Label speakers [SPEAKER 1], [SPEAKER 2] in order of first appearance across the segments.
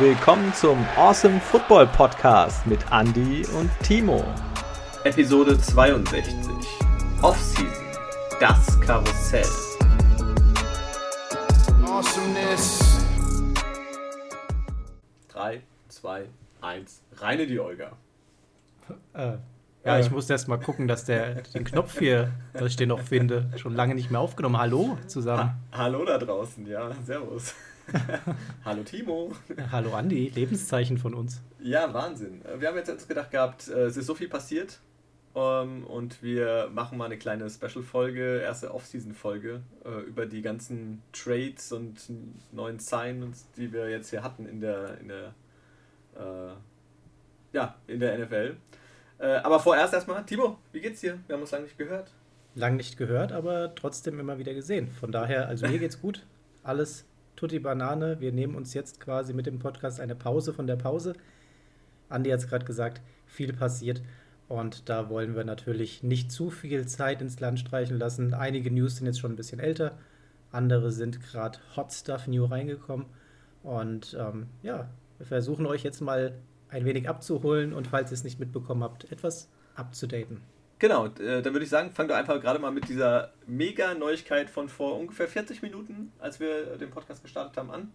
[SPEAKER 1] willkommen zum Awesome Football Podcast mit Andy und Timo.
[SPEAKER 2] Episode 62. Offseason. Das Karussell. Awesomeness. 3, 2, 1. Reine die Olga.
[SPEAKER 3] Äh, ja, ich muss erst mal gucken, dass der den Knopf hier, dass ich den noch finde, schon lange nicht mehr aufgenommen. Hallo zusammen.
[SPEAKER 2] Ha Hallo da draußen, ja, servus. Hallo Timo.
[SPEAKER 3] Hallo Andi, Lebenszeichen von uns.
[SPEAKER 2] Ja, Wahnsinn. Wir haben jetzt gedacht gehabt, äh, es ist so viel passiert um, und wir machen mal eine kleine Special-Folge, erste Off-Season-Folge äh, über die ganzen Trades und neuen Signs, die wir jetzt hier hatten in der, in der, äh, ja, in der NFL. Äh, aber vorerst erstmal, Timo, wie geht's dir? Wir haben uns lange nicht gehört.
[SPEAKER 3] Lang nicht gehört, aber trotzdem immer wieder gesehen. Von daher, also mir geht's gut. Alles tutti Banane. Wir nehmen uns jetzt quasi mit dem Podcast eine Pause von der Pause. Andi hat es gerade gesagt, viel passiert. Und da wollen wir natürlich nicht zu viel Zeit ins Land streichen lassen. Einige News sind jetzt schon ein bisschen älter. Andere sind gerade Hot Stuff New reingekommen. Und ähm, ja, wir versuchen euch jetzt mal ein wenig abzuholen und falls ihr es nicht mitbekommen habt, etwas abzudaten.
[SPEAKER 2] Genau, äh, dann würde ich sagen, fang doch einfach gerade mal mit dieser mega Neuigkeit von vor ungefähr 40 Minuten, als wir den Podcast gestartet haben, an,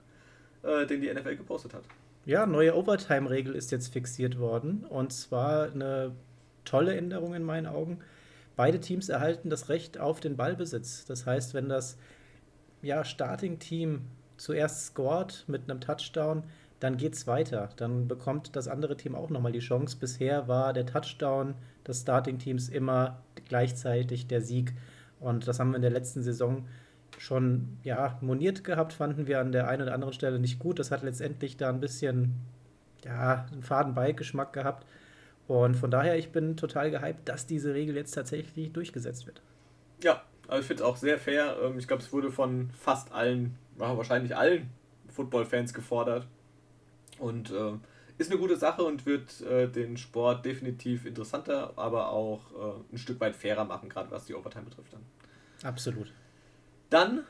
[SPEAKER 2] äh, den die NFL gepostet hat.
[SPEAKER 3] Ja, neue Overtime-Regel ist jetzt fixiert worden und zwar eine tolle Änderung in meinen Augen. Beide Teams erhalten das Recht auf den Ballbesitz. Das heißt, wenn das ja, Starting-Team zuerst scored mit einem Touchdown, dann geht es weiter. Dann bekommt das andere Team auch nochmal die Chance. Bisher war der Touchdown des Starting-Teams immer gleichzeitig der Sieg. Und das haben wir in der letzten Saison schon ja, moniert gehabt, fanden wir an der einen oder anderen Stelle nicht gut. Das hat letztendlich da ein bisschen ja, einen faden Beigeschmack gehabt. Und von daher, ich bin total gehypt, dass diese Regel jetzt tatsächlich durchgesetzt wird.
[SPEAKER 2] Ja, also ich finde es auch sehr fair. Ähm, ich glaube, es wurde von fast allen, wahrscheinlich allen Football-Fans gefordert. Und äh, ist eine gute Sache und wird äh, den Sport definitiv interessanter, aber auch äh, ein Stück weit fairer machen, gerade was die Overtime betrifft. Dann.
[SPEAKER 3] Absolut.
[SPEAKER 2] Dann,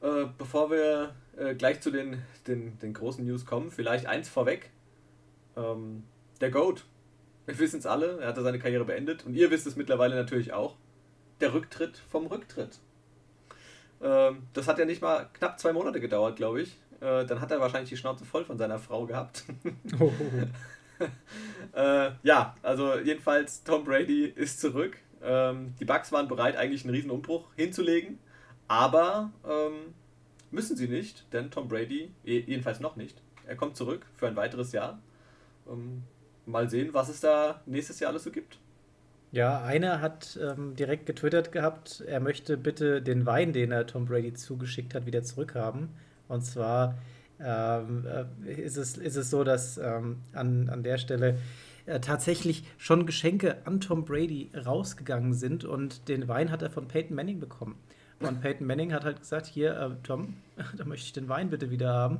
[SPEAKER 2] äh, bevor wir äh, gleich zu den, den, den großen News kommen, vielleicht eins vorweg. Ähm, der GOAT. Wir wissen es alle, er hatte seine Karriere beendet und ihr wisst es mittlerweile natürlich auch. Der Rücktritt vom Rücktritt. Ähm, das hat ja nicht mal knapp zwei Monate gedauert, glaube ich. Äh, dann hat er wahrscheinlich die Schnauze voll von seiner Frau gehabt. Oh. äh, ja, also jedenfalls Tom Brady ist zurück. Ähm, die Bucks waren bereit, eigentlich einen riesen Umbruch hinzulegen, aber ähm, müssen sie nicht, denn Tom Brady, jedenfalls noch nicht, er kommt zurück für ein weiteres Jahr. Ähm, mal sehen, was es da nächstes Jahr alles so gibt.
[SPEAKER 3] Ja, einer hat ähm, direkt getwittert gehabt, er möchte bitte den Wein, den er Tom Brady zugeschickt hat, wieder zurückhaben. Und zwar ähm, äh, ist, es, ist es so, dass ähm, an, an der Stelle äh, tatsächlich schon Geschenke an Tom Brady rausgegangen sind und den Wein hat er von Peyton Manning bekommen. Und Peyton Manning hat halt gesagt, hier, äh, Tom, da möchte ich den Wein bitte wieder haben.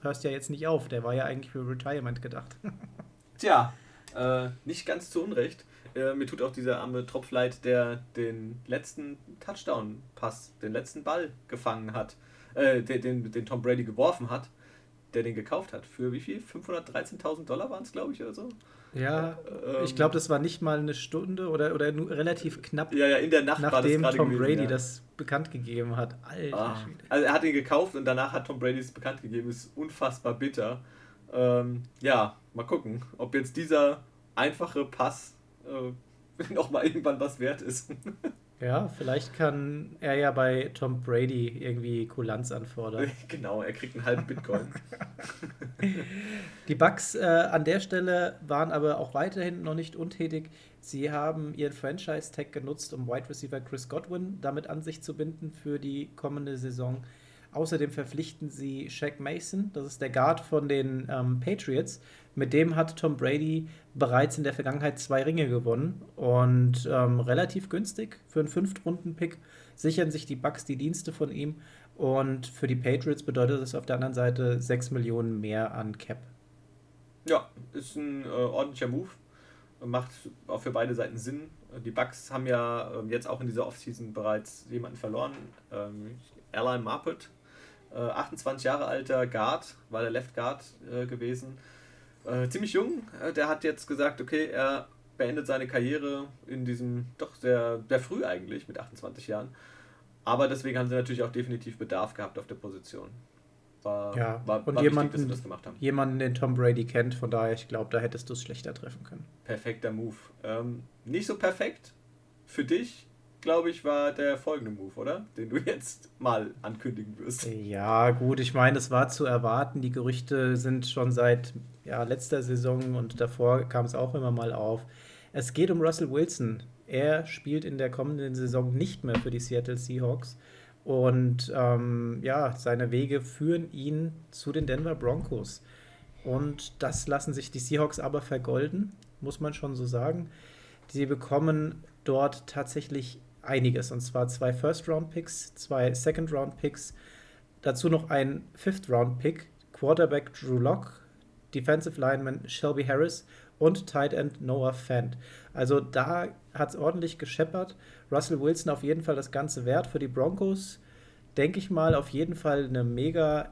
[SPEAKER 3] Hörst ja jetzt nicht auf, der war ja eigentlich für Retirement gedacht.
[SPEAKER 2] Tja, äh, nicht ganz zu Unrecht. Äh, mir tut auch dieser arme Tropfleit, der den letzten Touchdown-Pass, den letzten Ball gefangen hat, äh, den, den Tom Brady geworfen hat, der den gekauft hat. Für wie viel? 513.000 Dollar waren es, glaube ich, oder so?
[SPEAKER 3] Ja, ähm, ich glaube, das war nicht mal eine Stunde oder, oder relativ knapp.
[SPEAKER 2] Ja, ja, in der Nacht
[SPEAKER 3] nachdem Tom gewesen, Brady ja. das bekannt gegeben hat.
[SPEAKER 2] Alter ah, Also er hat ihn gekauft und danach hat Tom Brady es bekannt gegeben. Ist unfassbar bitter. Ähm, ja, mal gucken, ob jetzt dieser einfache Pass äh, nochmal irgendwann was wert ist.
[SPEAKER 3] Ja, vielleicht kann er ja bei Tom Brady irgendwie Kulanz anfordern.
[SPEAKER 2] Genau, er kriegt einen halben Bitcoin.
[SPEAKER 3] Die Bucks äh, an der Stelle waren aber auch weiterhin noch nicht untätig. Sie haben ihren Franchise-Tag genutzt, um Wide Receiver Chris Godwin damit an sich zu binden für die kommende Saison. Außerdem verpflichten sie Shaq Mason, das ist der Guard von den ähm, Patriots. Mit dem hat Tom Brady bereits in der Vergangenheit zwei Ringe gewonnen und ähm, relativ günstig für einen Fünftrunden-Pick sichern sich die Bucks die Dienste von ihm und für die Patriots bedeutet das auf der anderen Seite 6 Millionen mehr an Cap.
[SPEAKER 2] Ja, ist ein äh, ordentlicher Move. Macht auch für beide Seiten Sinn. Die Bucks haben ja äh, jetzt auch in dieser Offseason bereits jemanden verloren. Ähm, Alan Marpet Äh, 28 Jahre alter Guard, war der Left Guard äh, gewesen. Äh, ziemlich jung. Äh, der hat jetzt gesagt, okay, er beendet seine Karriere in diesem, doch sehr, sehr früh eigentlich, mit 28 Jahren. Aber deswegen haben sie natürlich auch definitiv Bedarf gehabt auf der Position.
[SPEAKER 3] War, ja, war, und war jemanden, wichtig, dass sie das gemacht haben. Jemanden, den Tom Brady kennt, von daher, ich glaube, da hättest du es schlechter treffen können.
[SPEAKER 2] Perfekter Move. Ähm, nicht so perfekt für dich, glaube ich, war der folgende Move, oder? Den du jetzt mal ankündigen wirst.
[SPEAKER 3] Ja, gut, ich meine, es war zu erwarten. Die Gerüchte sind schon seit ja, letzter Saison und davor kam es auch immer mal auf. Es geht um Russell Wilson. Er spielt in der kommenden Saison nicht mehr für die Seattle Seahawks. Und ähm, ja, seine Wege führen ihn zu den Denver Broncos. Und das lassen sich die Seahawks aber vergolden, muss man schon so sagen. Sie bekommen dort tatsächlich einiges. Und zwar zwei First-Round-Picks, zwei Second-Round-Picks, dazu noch ein Fifth-Round-Pick, Quarterback Drew Locke, Defensive Lineman Shelby Harris und Tight End Noah Fant. Also da hat es ordentlich gescheppert. Russell Wilson auf jeden Fall das Ganze wert für die Broncos. Denke ich mal, auf jeden Fall eine mega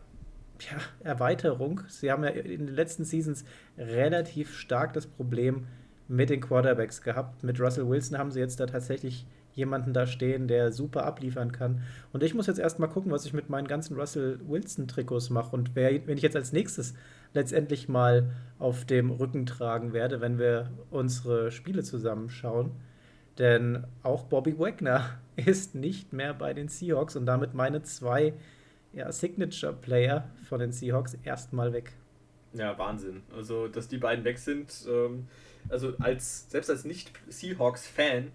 [SPEAKER 3] ja, Erweiterung. Sie haben ja in den letzten Seasons relativ stark das Problem mit den Quarterbacks gehabt. Mit Russell Wilson haben sie jetzt da tatsächlich jemanden da stehen, der super abliefern kann. Und ich muss jetzt erstmal gucken, was ich mit meinen ganzen Russell Wilson-Trikots mache und wer, wenn ich jetzt als nächstes letztendlich mal auf dem Rücken tragen werde, wenn wir unsere Spiele zusammenschauen. Denn auch Bobby Wagner ist nicht mehr bei den Seahawks und damit meine zwei ja, Signature-Player von den Seahawks erstmal weg.
[SPEAKER 2] Ja, Wahnsinn. Also, dass die beiden weg sind, ähm, also als selbst als Nicht-Seahawks-Fan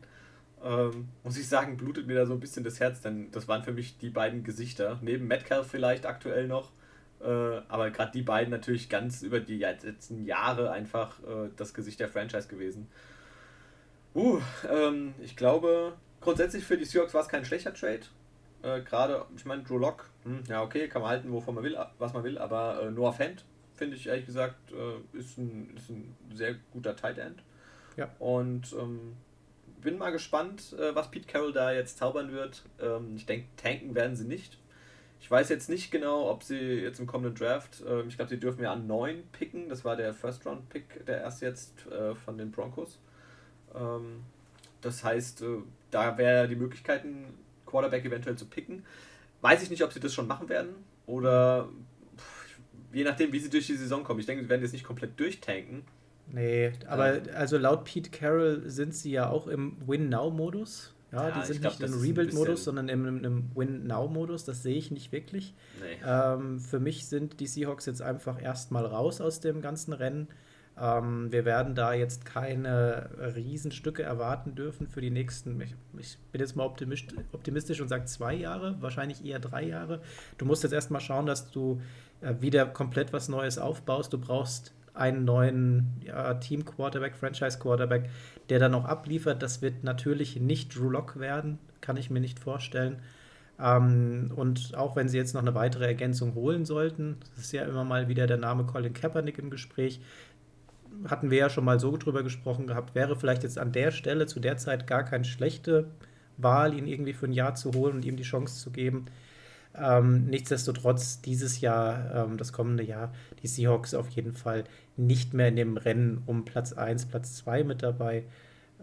[SPEAKER 2] ähm, muss ich sagen, blutet mir da so ein bisschen das Herz, denn das waren für mich die beiden Gesichter. Neben Metcalf vielleicht aktuell noch, äh, aber gerade die beiden natürlich ganz über die letzten Jahre einfach äh, das Gesicht der Franchise gewesen. Uh, ähm, ich glaube, grundsätzlich für die Seahawks war es kein schlechter Trade. Äh, gerade, ich meine, Drew Lock, hm, ja okay, kann man halten, wovon man will, was man will, aber äh, Noah Fent, finde ich ehrlich gesagt, äh, ist, ein, ist ein sehr guter Tight End. Ja. Und ähm, bin mal gespannt, äh, was Pete Carroll da jetzt zaubern wird. Ähm, ich denke, tanken werden sie nicht. Ich weiß jetzt nicht genau, ob sie jetzt im kommenden Draft, äh, ich glaube, sie dürfen ja an 9 picken. Das war der First-Round-Pick, der erst jetzt äh, von den Broncos. Ähm, das heißt, äh, da wäre die Möglichkeit, einen Quarterback eventuell zu picken. Weiß ich nicht, ob sie das schon machen werden oder je nachdem, wie sie durch die Saison kommen. Ich denke, sie werden jetzt nicht komplett durchtanken.
[SPEAKER 3] Nee, aber also laut Pete Carroll sind sie ja auch im Win-Now-Modus. Ja, ja, die sind glaub, nicht im Rebuild-Modus, sondern im, im Win-Now-Modus. Das sehe ich nicht wirklich. Nee. Ähm, für mich sind die Seahawks jetzt einfach erstmal raus aus dem ganzen Rennen. Ähm, wir werden da jetzt keine Riesenstücke erwarten dürfen für die nächsten. Ich, ich bin jetzt mal optimistisch und sage zwei Jahre, wahrscheinlich eher drei Jahre. Du musst jetzt erstmal schauen, dass du äh, wieder komplett was Neues aufbaust. Du brauchst einen neuen ja, Team-Quarterback, Franchise-Quarterback, der dann auch abliefert. Das wird natürlich nicht Drew Lock werden, kann ich mir nicht vorstellen. Ähm, und auch wenn sie jetzt noch eine weitere Ergänzung holen sollten, das ist ja immer mal wieder der Name Colin Kaepernick im Gespräch, hatten wir ja schon mal so drüber gesprochen gehabt, wäre vielleicht jetzt an der Stelle zu der Zeit gar keine schlechte Wahl, ihn irgendwie für ein Jahr zu holen und ihm die Chance zu geben. Ähm, nichtsdestotrotz dieses Jahr, ähm, das kommende Jahr, die Seahawks auf jeden Fall nicht mehr in dem Rennen um Platz 1, Platz 2 mit dabei.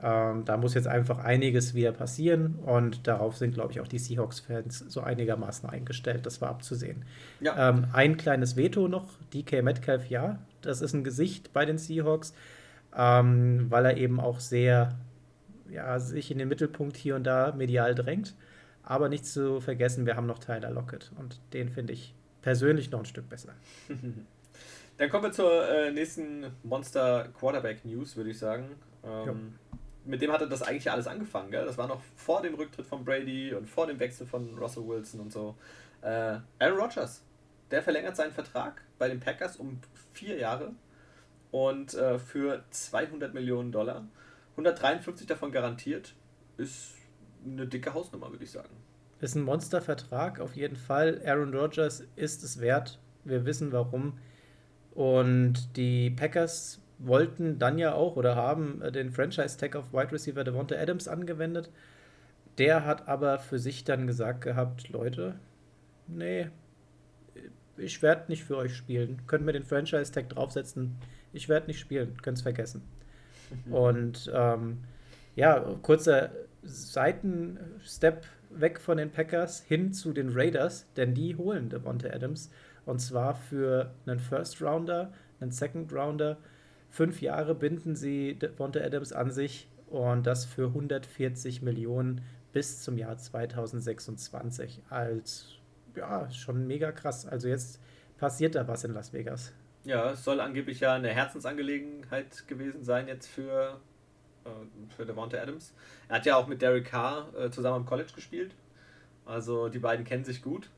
[SPEAKER 3] Ähm, da muss jetzt einfach einiges wieder passieren und darauf sind, glaube ich, auch die Seahawks-Fans so einigermaßen eingestellt. Das war abzusehen. Ja. Ähm, ein kleines Veto noch: DK Metcalf, ja, das ist ein Gesicht bei den Seahawks, ähm, weil er eben auch sehr ja, sich in den Mittelpunkt hier und da medial drängt. Aber nicht zu vergessen, wir haben noch Tyler Lockett und den finde ich persönlich noch ein Stück besser.
[SPEAKER 2] Dann kommen wir zur äh, nächsten Monster Quarterback News, würde ich sagen. Ähm, mit dem hatte das eigentlich alles angefangen. Gell? Das war noch vor dem Rücktritt von Brady und vor dem Wechsel von Russell Wilson und so. Äh, Aaron Rodgers, der verlängert seinen Vertrag bei den Packers um vier Jahre und äh, für 200 Millionen Dollar. 153 davon garantiert. Ist eine dicke Hausnummer, würde ich sagen.
[SPEAKER 3] Ist ein Monstervertrag, auf jeden Fall. Aaron Rodgers ist es wert. Wir wissen warum. Und die Packers wollten dann ja auch oder haben äh, den Franchise-Tag auf Wide Receiver Devonta Adams angewendet. Der hat aber für sich dann gesagt gehabt, Leute, nee, ich werde nicht für euch spielen. Könnt mir den Franchise-Tag draufsetzen. Ich werde nicht spielen. Könnt es vergessen. Und ähm, ja, kurzer Seitenstep weg von den Packers hin zu den Raiders, denn die holen Devonta Adams. Und zwar für einen First Rounder, einen Second Rounder. Fünf Jahre binden sie Devonta Adams an sich und das für 140 Millionen bis zum Jahr 2026. Als ja, schon mega krass. Also jetzt passiert da was in Las Vegas.
[SPEAKER 2] Ja, es soll angeblich ja eine Herzensangelegenheit gewesen sein jetzt für, für Devonta Adams. Er hat ja auch mit Derek Carr äh, zusammen am College gespielt. Also die beiden kennen sich gut.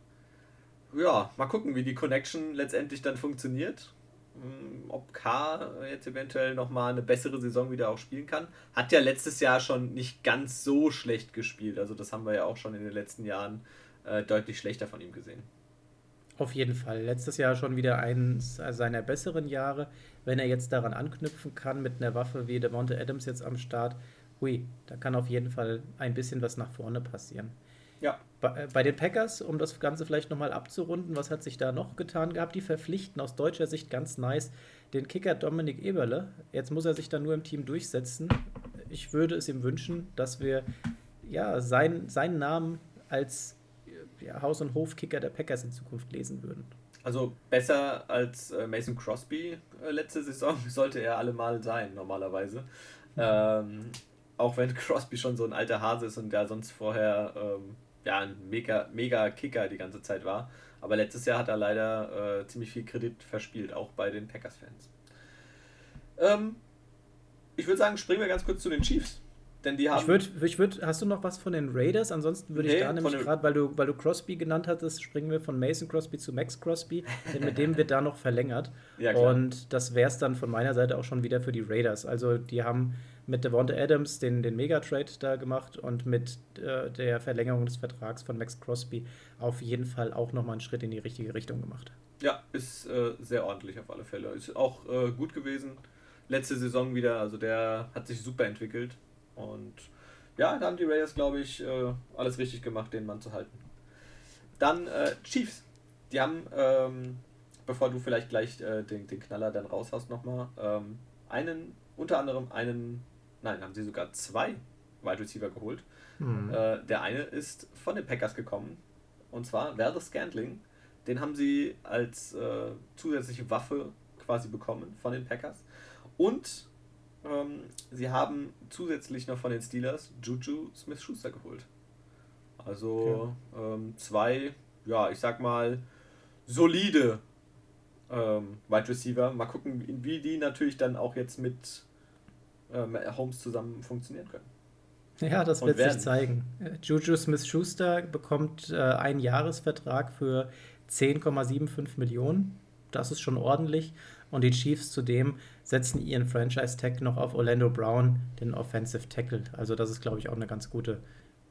[SPEAKER 2] Ja, mal gucken, wie die Connection letztendlich dann funktioniert. Hm, ob Carr jetzt eventuell nochmal eine bessere Saison wieder auch spielen kann. Hat ja letztes Jahr schon nicht ganz so schlecht gespielt. Also das haben wir ja auch schon in den letzten Jahren äh, deutlich schlechter von ihm gesehen.
[SPEAKER 3] Auf jeden Fall. Letztes Jahr schon wieder eines seiner besseren Jahre. Wenn er jetzt daran anknüpfen kann mit einer Waffe wie Devonta Adams jetzt am Start, hui, da kann auf jeden Fall ein bisschen was nach vorne passieren. Ja. Bei, äh, bei den Packers, um das Ganze vielleicht nochmal abzurunden, was hat sich da noch getan gehabt? Die verpflichten aus deutscher Sicht ganz nice den Kicker Dominik Eberle. Jetzt muss er sich dann nur im Team durchsetzen. Ich würde es ihm wünschen, dass wir ja, sein, seinen Namen als ja, Haus- und Hofkicker der Packers in Zukunft lesen würden.
[SPEAKER 2] Also besser als äh, Mason Crosby äh, letzte Saison sollte er allemal sein, normalerweise. Mhm. Ähm, auch wenn Crosby schon so ein alter Hase ist und der sonst vorher ähm, ja, ein mega, mega Kicker die ganze Zeit war. Aber letztes Jahr hat er leider äh, ziemlich viel Kredit verspielt, auch bei den Packers-Fans. Ähm, ich würde sagen, springen wir ganz kurz zu den Chiefs. Denn die haben.
[SPEAKER 3] Ich würde, ich würd, hast du noch was von den Raiders? Ansonsten würde nee, ich da nämlich gerade, weil du, weil du Crosby genannt hattest, springen wir von Mason Crosby zu Max Crosby, denn mit dem wird da noch verlängert. Ja, und das wäre es dann von meiner Seite auch schon wieder für die Raiders. Also die haben mit Devonta Adams den, den Megatrade da gemacht und mit äh, der Verlängerung des Vertrags von Max Crosby auf jeden Fall auch nochmal einen Schritt in die richtige Richtung gemacht.
[SPEAKER 2] Ja, ist äh, sehr ordentlich auf alle Fälle. Ist auch äh, gut gewesen. Letzte Saison wieder, also der hat sich super entwickelt. Und ja, da haben die Raiders, glaube ich, äh, alles richtig gemacht, den Mann zu halten. Dann äh, Chiefs. Die haben, ähm, bevor du vielleicht gleich äh, den, den Knaller dann raus hast nochmal, ähm, einen, unter anderem einen, nein, haben sie sogar zwei Wide Receiver geholt. Mhm. Äh, der eine ist von den Packers gekommen, und zwar Werder Scantling. Den haben sie als äh, zusätzliche Waffe quasi bekommen von den Packers. Und ähm, sie haben zusätzlich noch von den Steelers Juju Smith-Schuster geholt. Also ja. ähm, zwei, ja, ich sag mal, solide ähm, Wide Receiver. Mal gucken, wie die natürlich dann auch jetzt mit ähm, Holmes zusammen funktionieren können.
[SPEAKER 3] Ja, das wird sich zeigen. Juju Smith-Schuster bekommt äh, einen Jahresvertrag für 10,75 Millionen. Das ist schon ordentlich. Und die Chiefs zudem setzen ihren Franchise-Tag noch auf Orlando Brown, den Offensive Tackle. Also das ist, glaube ich, auch eine ganz gute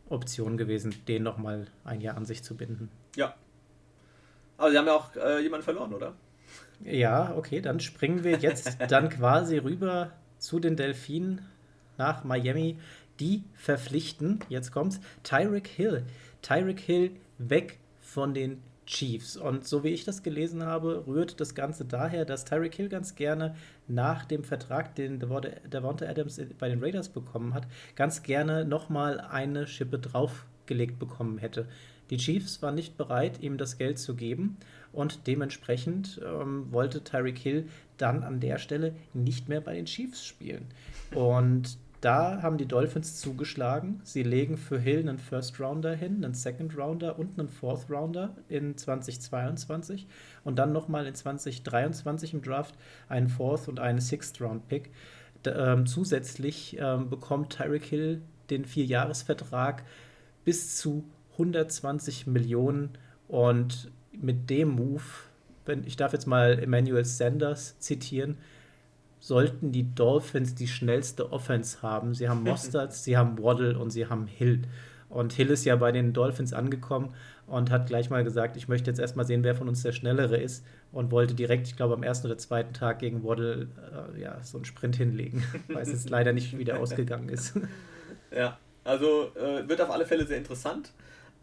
[SPEAKER 3] Option gewesen, den nochmal ein Jahr an sich zu binden.
[SPEAKER 2] Ja. Aber sie haben ja auch äh, jemanden verloren, oder?
[SPEAKER 3] Ja, okay, dann springen wir jetzt dann quasi rüber zu den Delfinen nach Miami. Die verpflichten, jetzt kommt's, Tyreek Hill. Tyreek Hill weg von den Chiefs. Und so wie ich das gelesen habe, rührt das Ganze daher, dass Tyreek Hill ganz gerne nach dem Vertrag, den Devonta Adams bei den Raiders bekommen hat, ganz gerne nochmal eine Schippe draufgelegt bekommen hätte. Die Chiefs waren nicht bereit, ihm das Geld zu geben und dementsprechend ähm, wollte Tyreek Hill dann an der Stelle nicht mehr bei den Chiefs spielen. Und da haben die Dolphins zugeschlagen. Sie legen für Hill einen First Rounder hin, einen Second Rounder und einen Fourth Rounder in 2022 und dann nochmal in 2023 im Draft einen Fourth und einen Sixth Round Pick. ähm, zusätzlich ähm, bekommt Tyreek Hill den Vierjahresvertrag bis zu 120 Millionen und mit dem Move, wenn ich darf jetzt mal Emmanuel Sanders zitieren, sollten die Dolphins die schnellste Offense haben. Sie haben Mostert, sie haben Waddle und sie haben Hill. Und Hill ist ja bei den Dolphins angekommen und hat gleich mal gesagt, ich möchte jetzt erstmal sehen, wer von uns der Schnellere ist und wollte direkt, ich glaube, am ersten oder zweiten Tag gegen Waddle äh, ja, so einen Sprint hinlegen, weil es jetzt leider nicht wieder ausgegangen ist.
[SPEAKER 2] Ja, also äh, wird auf alle Fälle sehr interessant.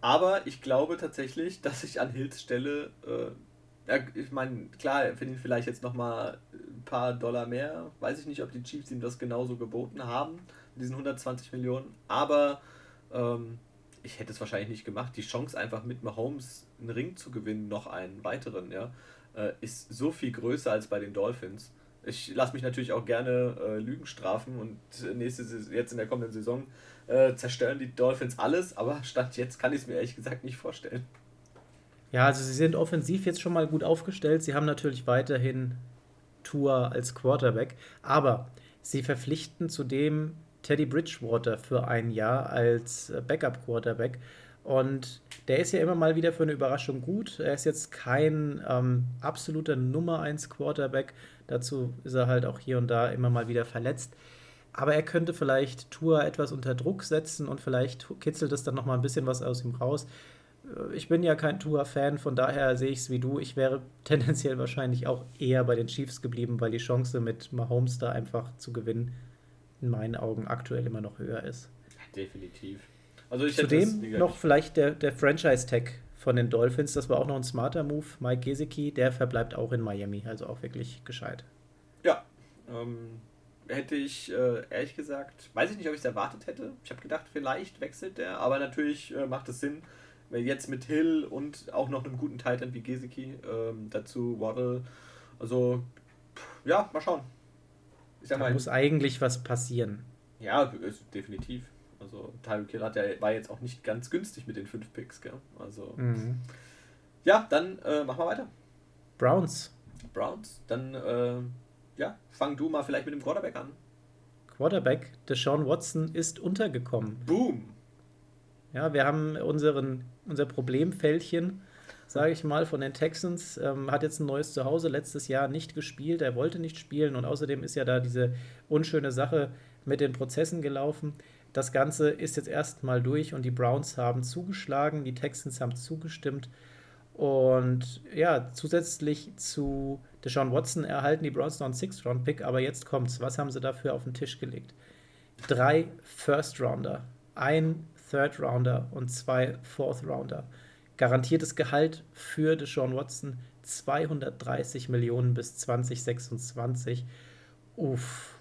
[SPEAKER 2] Aber ich glaube tatsächlich, dass ich an Hills Stelle äh, Ja, ich meine, klar, er verdient vielleicht jetzt nochmal ein paar Dollar mehr. Weiß ich nicht, ob die Chiefs ihm das genauso geboten haben, diesen 120 Millionen. Aber ähm, ich hätte es wahrscheinlich nicht gemacht. Die Chance, einfach mit Mahomes einen Ring zu gewinnen, noch einen weiteren, ja, äh, ist so viel größer als bei den Dolphins. Ich lasse mich natürlich auch gerne äh, Lügen strafen und nächste jetzt in der kommenden Saison äh, zerstören die Dolphins alles, aber statt jetzt kann ich es mir ehrlich gesagt nicht vorstellen.
[SPEAKER 3] Ja, also sie sind offensiv jetzt schon mal gut aufgestellt. Sie haben natürlich weiterhin Tour als Quarterback, aber sie verpflichten zudem Teddy Bridgewater für ein Jahr als äh, Backup-Quarterback. Und der ist ja immer mal wieder für eine Überraschung gut. Er ist jetzt kein ähm, absoluter Nummer 1 Quarterback. Dazu ist er halt auch hier und da immer mal wieder verletzt. Aber er könnte vielleicht Tour etwas unter Druck setzen und vielleicht kitzelt es dann nochmal ein bisschen was aus ihm raus. Äh, ich bin ja kein Tour-Fan, von daher sehe ich es wie du. Ich wäre tendenziell wahrscheinlich auch eher bei den Chiefs geblieben, weil die Chance mit Mahomes da einfach zu gewinnen in meinen Augen aktuell immer noch höher ist.
[SPEAKER 2] Definitiv.
[SPEAKER 3] Also Zudem noch vielleicht der, der Franchise-Tag von den Dolphins, das war auch noch ein smarter Move. Mike Gesicki, der verbleibt auch in Miami, also auch wirklich gescheit.
[SPEAKER 2] Ja, ähm, hätte ich äh, ehrlich gesagt, weiß ich nicht, ob ich es erwartet hätte. Ich habe gedacht, vielleicht wechselt der, aber natürlich äh, macht es Sinn, jetzt mit Hill und auch noch einem guten Titan wie Gesicki ähm, dazu Waddle. Also, ja, mal schauen.
[SPEAKER 3] Ich sag da mal, muss eigentlich was passieren.
[SPEAKER 2] Ja, definitiv. Also Tyreek Hill hat ja, war jetzt auch nicht ganz günstig mit den fünf Picks, gell? Also. Mhm. Ja, dann äh, machen wir weiter.
[SPEAKER 3] Browns.
[SPEAKER 2] Browns. Dann, äh, ja, fang du mal vielleicht mit dem Quarterback an.
[SPEAKER 3] Quarterback, Deshaun Watson ist untergekommen.
[SPEAKER 2] Boom.
[SPEAKER 3] Ja, wir haben unseren, unser Problemfältchen sage ich mal, von den Texans. Ähm, hat jetzt ein neues Zuhause, letztes Jahr nicht gespielt, er wollte nicht spielen und außerdem ist ja da diese unschöne Sache mit den Prozessen gelaufen. Das Ganze ist jetzt erstmal durch und die Browns haben zugeschlagen, die Texans haben zugestimmt. Und ja, zusätzlich zu Deshaun Watson erhalten die Browns noch einen Sixth-Round-Pick, aber jetzt kommt's. Was haben sie dafür auf den Tisch gelegt? Drei First-Rounder, ein Third-Rounder und zwei Fourth-Rounder. Garantiertes Gehalt für Deshaun Watson 230 Millionen bis 2026. Uff.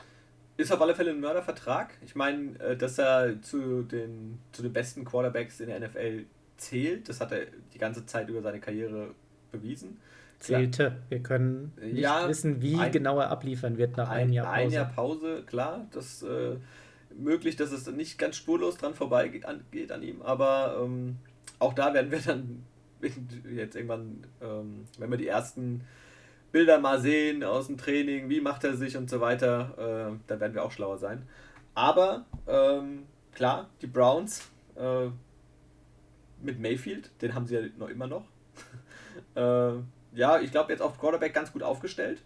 [SPEAKER 2] Ist auf alle Fälle ein Mördervertrag. Ich meine, äh, dass er zu den, zu den besten Quarterbacks in der NFL zählt, das hat er die ganze Zeit über seine Karriere bewiesen.
[SPEAKER 3] Zählte. Wir können nicht ja, wissen, wie ein, genau er abliefern wird nach ein, einem Jahr
[SPEAKER 2] Pause. Ein Jahr Pause, klar. Das äh, möglich, dass es nicht ganz spurlos dran vorbeigeht an, geht an ihm, aber ähm, auch da werden wir dann jetzt irgendwann, ähm, wenn wir die ersten Bilder mal sehen aus dem Training, wie macht er sich und so weiter, äh, da werden wir auch schlauer sein. Aber ähm, klar, die Browns äh, mit Mayfield, den haben sie ja noch immer noch. äh, ja, ich glaube jetzt auf Quarterback ganz gut aufgestellt.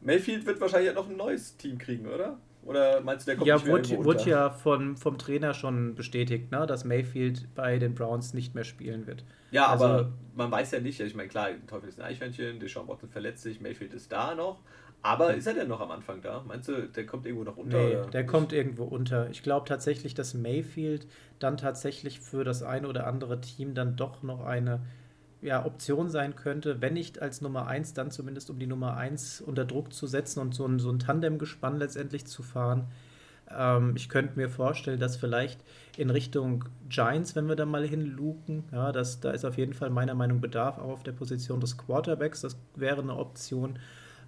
[SPEAKER 2] Mayfield wird wahrscheinlich noch ein neues Team kriegen, oder? Oder meinst du, der kommt
[SPEAKER 3] ja, nicht mehr wurde, wurde ja von, vom Trainer schon bestätigt, ne, dass Mayfield bei den Browns nicht mehr spielen wird.
[SPEAKER 2] Ja, also, aber man weiß ja nicht. Ich meine, klar, Teufel ist ein Eichhörnchen, Deshaun Watson verletzt sich, Mayfield ist da noch. Aber ist er denn noch am Anfang da? Meinst du, der kommt irgendwo noch unter?
[SPEAKER 3] Nee, der kommt irgendwo unter. Ich glaube tatsächlich, dass Mayfield dann tatsächlich für das eine oder andere Team dann doch noch eine ja, Option sein könnte, wenn nicht als Nummer 1, dann zumindest um die Nummer 1 unter Druck zu setzen und so ein, so ein Tandemgespann letztendlich zu fahren. Ähm, ich könnte mir vorstellen, dass vielleicht in Richtung Giants, wenn wir da mal hinluken, ja, das, da ist auf jeden Fall meiner Meinung Bedarf auch auf der Position des Quarterbacks, das wäre eine Option.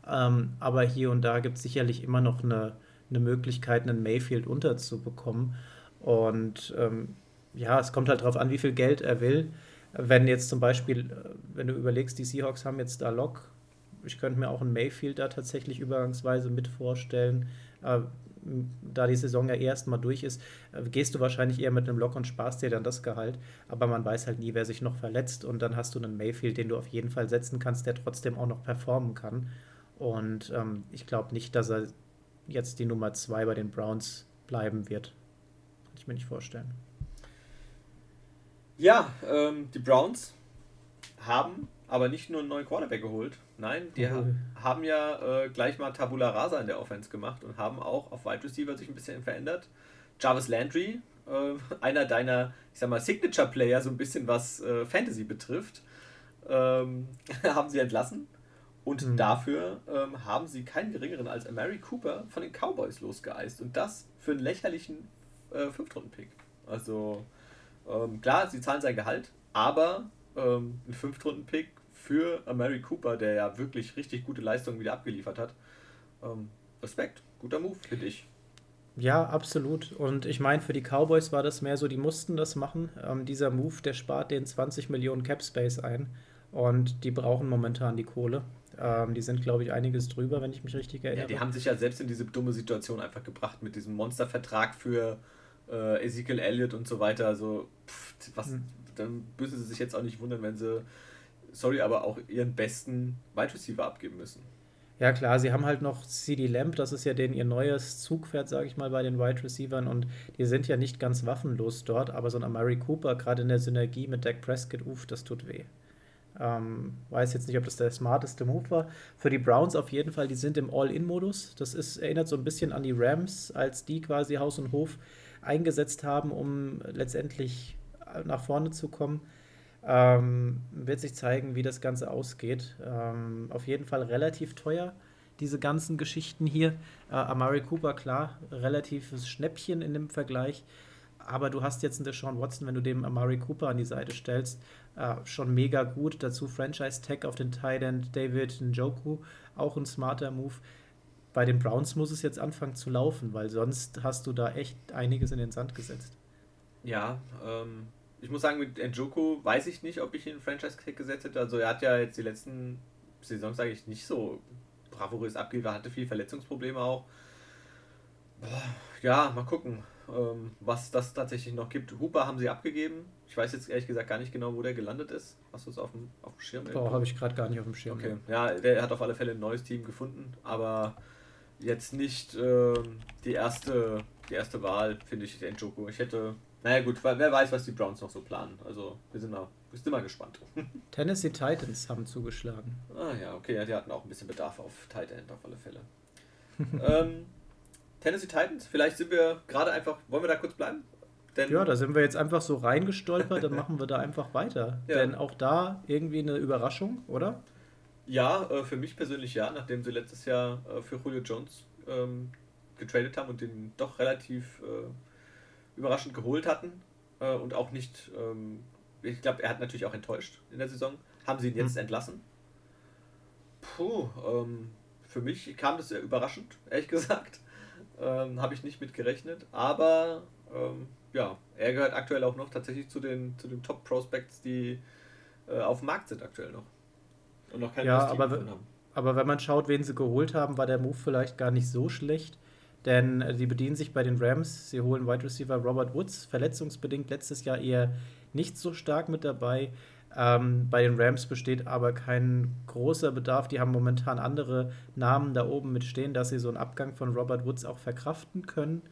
[SPEAKER 3] Ähm, aber hier und da gibt es sicherlich immer noch eine, eine Möglichkeit, einen Mayfield unterzubekommen. Und ähm, ja, es kommt halt darauf an, wie viel Geld er will. Wenn jetzt zum Beispiel, äh, wenn du überlegst, die Seahawks haben jetzt da Lock, ich könnte mir auch einen Mayfield da tatsächlich übergangsweise mit vorstellen. Äh, da die Saison ja erst mal durch ist, äh, gehst du wahrscheinlich eher mit einem Lock und sparst dir dann das Gehalt. Aber man weiß halt nie, wer sich noch verletzt. Und dann hast du einen Mayfield, den du auf jeden Fall setzen kannst, der trotzdem auch noch performen kann. Und ähm, ich glaube nicht, dass er jetzt die Nummer zwei bei den Browns bleiben wird. Kann ich mir nicht vorstellen.
[SPEAKER 2] Ja, ähm, die Browns haben aber nicht nur einen neuen Quarterback geholt. Nein, die mhm. haben ja äh, gleich mal Tabula Rasa in der Offense gemacht und haben auch auf Wide Receiver sich ein bisschen verändert. Jarvis Landry, äh, einer deiner, ich sag mal, Signature-Player, so ein bisschen was äh, Fantasy betrifft. ähm, haben sie entlassen. Und mhm. dafür ähm, haben sie keinen geringeren als Mary Cooper von den Cowboys losgeeist. Und das für einen lächerlichen äh, Fünftrunden-Pick. Also ähm, klar, sie zahlen sein Gehalt, aber ähm, ein Fünftrunden-Pick für Mary Cooper, der ja wirklich richtig gute Leistungen wieder abgeliefert hat. Ähm, Respekt, guter Move, finde ich.
[SPEAKER 3] Ja, absolut. Und ich meine, für die Cowboys war das mehr so, die mussten das machen. Ähm, dieser Move, der spart den 20 Millionen Cap Space ein. Und die brauchen momentan die Kohle. Ähm, die sind, glaube ich, einiges drüber, wenn ich mich richtig erinnere.
[SPEAKER 2] Ja, die haben sich ja selbst in diese dumme Situation einfach gebracht mit diesem Monstervertrag für äh, Ezekiel Elliott und so weiter. Also, pff, was, mhm. dann müssen sie sich jetzt auch nicht wundern, wenn sie, sorry, aber auch ihren besten Wide Receiver abgeben müssen.
[SPEAKER 3] Ja, klar, sie haben halt noch CD Lamp, das ist ja den ihr neues Zugpferd, sage ich mal, bei den Wide Receivers und die sind ja nicht ganz waffenlos dort, aber so ein Amari Cooper, gerade in der Synergie mit Dak Prescott, uff, das tut weh. Ähm, weiß jetzt nicht, ob das der smarteste Move war. Für die Browns auf jeden Fall, die sind im All-In-Modus. Das ist, erinnert so ein bisschen an die Rams, als die quasi Haus und Hof eingesetzt haben, um letztendlich nach vorne zu kommen. Ähm, wird sich zeigen, wie das Ganze ausgeht. Ähm, auf jeden Fall relativ teuer, diese ganzen Geschichten hier. Äh, Amari Cooper, klar, relatives Schnäppchen in dem Vergleich. Aber du hast jetzt einen Deshaun Watson, wenn du dem Amari Cooper an die Seite stellst, äh, schon mega gut. Dazu Franchise-Tag auf den Tight End David Njoku, auch ein smarter Move. Bei den Browns muss es jetzt anfangen zu laufen, weil sonst hast du da echt einiges in den Sand gesetzt.
[SPEAKER 2] Ja, ähm, ich muss sagen, mit Njoku weiß ich nicht, ob ich ihn Franchise-Kick gesetzt hätte. Also er hat ja jetzt die letzten Saisons, sage ich, nicht so bravourös abgeliefert, hatte viel Verletzungsprobleme auch. Boah, ja, mal gucken, ähm, was das tatsächlich noch gibt. Hooper haben sie abgegeben. Ich weiß jetzt ehrlich gesagt gar nicht genau, wo der gelandet ist. Hast du es auf dem, auf dem Schirm?
[SPEAKER 3] Boah, habe ich gerade gar nicht auf dem Schirm.
[SPEAKER 2] Okay, ja, der hat auf alle Fälle ein neues Team gefunden, aber jetzt nicht ähm, die, erste, die erste Wahl, finde ich, Njoku. Ich hätte naja gut, wer weiß, was die Browns noch so planen. Also wir sind mal, wir sind mal gespannt.
[SPEAKER 3] Tennessee Titans haben zugeschlagen.
[SPEAKER 2] Ah ja, okay, ja, die hatten auch ein bisschen Bedarf auf Tight End auf alle Fälle. ähm, Tennessee Titans, vielleicht sind wir gerade einfach, wollen wir da kurz bleiben?
[SPEAKER 3] Denn ja, da sind wir jetzt einfach so reingestolpert, dann machen wir da einfach weiter. Ja. Denn auch da irgendwie eine Überraschung, oder?
[SPEAKER 2] Ja, äh, für mich persönlich ja, nachdem sie letztes Jahr äh, für Julio Jones ähm, getradet haben und den doch relativ äh, überraschend geholt hatten äh, und auch nicht, ähm, ich glaube, er hat natürlich auch enttäuscht in der Saison. Haben sie ihn jetzt mhm. entlassen? Puh, ähm, für mich kam das sehr überraschend, ehrlich gesagt. Ähm, Habe ich nicht mit gerechnet, aber ähm, ja, er gehört aktuell auch noch tatsächlich zu den, zu den Top-Prospects, die äh, auf dem Markt sind aktuell noch.
[SPEAKER 3] Und noch kein ja, aber, haben. aber wenn man schaut, wen sie geholt haben, war der Move vielleicht gar nicht so schlecht. Denn äh, sie bedienen sich bei den Rams. Sie holen Wide Receiver Robert Woods, verletzungsbedingt letztes Jahr eher nicht so stark mit dabei. Ähm, bei den Rams besteht aber kein großer Bedarf. Die haben momentan andere Namen da oben mit stehen, dass sie so einen Abgang von Robert Woods auch verkraften können.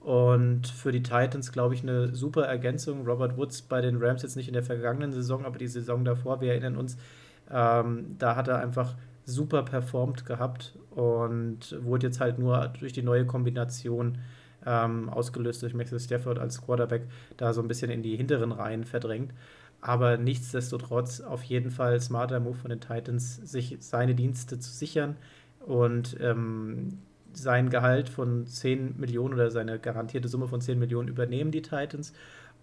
[SPEAKER 3] Und für die Titans, glaube ich, eine super Ergänzung. Robert Woods bei den Rams jetzt nicht in der vergangenen Saison, aber die Saison davor, wir erinnern uns, ähm, da hat er einfach super performt gehabt und wurde jetzt halt nur durch die neue Kombination ähm, ausgelöst durch Maxwell Stafford als Quarterback da so ein bisschen in die hinteren Reihen verdrängt. Aber nichtsdestotrotz auf jeden Fall smarter Move von den Titans, sich seine Dienste zu sichern und ähm, sein Gehalt von 10 Millionen oder seine garantierte Summe von 10 Millionen übernehmen die Titans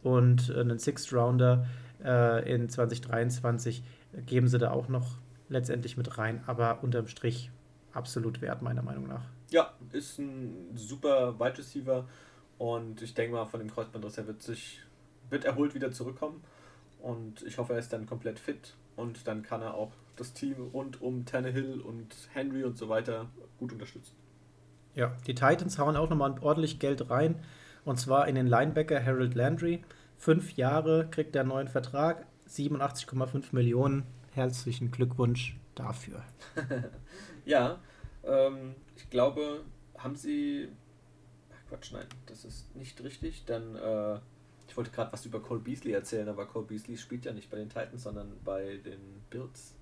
[SPEAKER 3] und einen Sixth Rounder äh, in 2023 geben sie da auch noch letztendlich mit rein, aber unterm Strich absolut wert, meiner Meinung nach.
[SPEAKER 2] Ja, ist ein super Wide Receiver und ich denke mal, von dem Kreuzbandriss her wird sich wird erholt wieder zurückkommen und ich hoffe, er ist dann komplett fit und dann kann er auch das Team rund um Tannehill und Henry und so weiter gut unterstützen.
[SPEAKER 3] Ja, die Titans hauen auch nochmal ordentlich Geld rein und zwar in den Linebacker Harold Landry. Fünf Jahre kriegt er einen neuen Vertrag, 87,5 Millionen herzlichen Glückwunsch dafür.
[SPEAKER 2] ja, ähm, ich glaube, haben Sie. Ach Quatsch, nein, das ist nicht richtig. Dann, äh, ich wollte gerade was über Cole Beasley erzählen, aber Cole Beasley spielt ja nicht bei den Titans, sondern bei den Bills.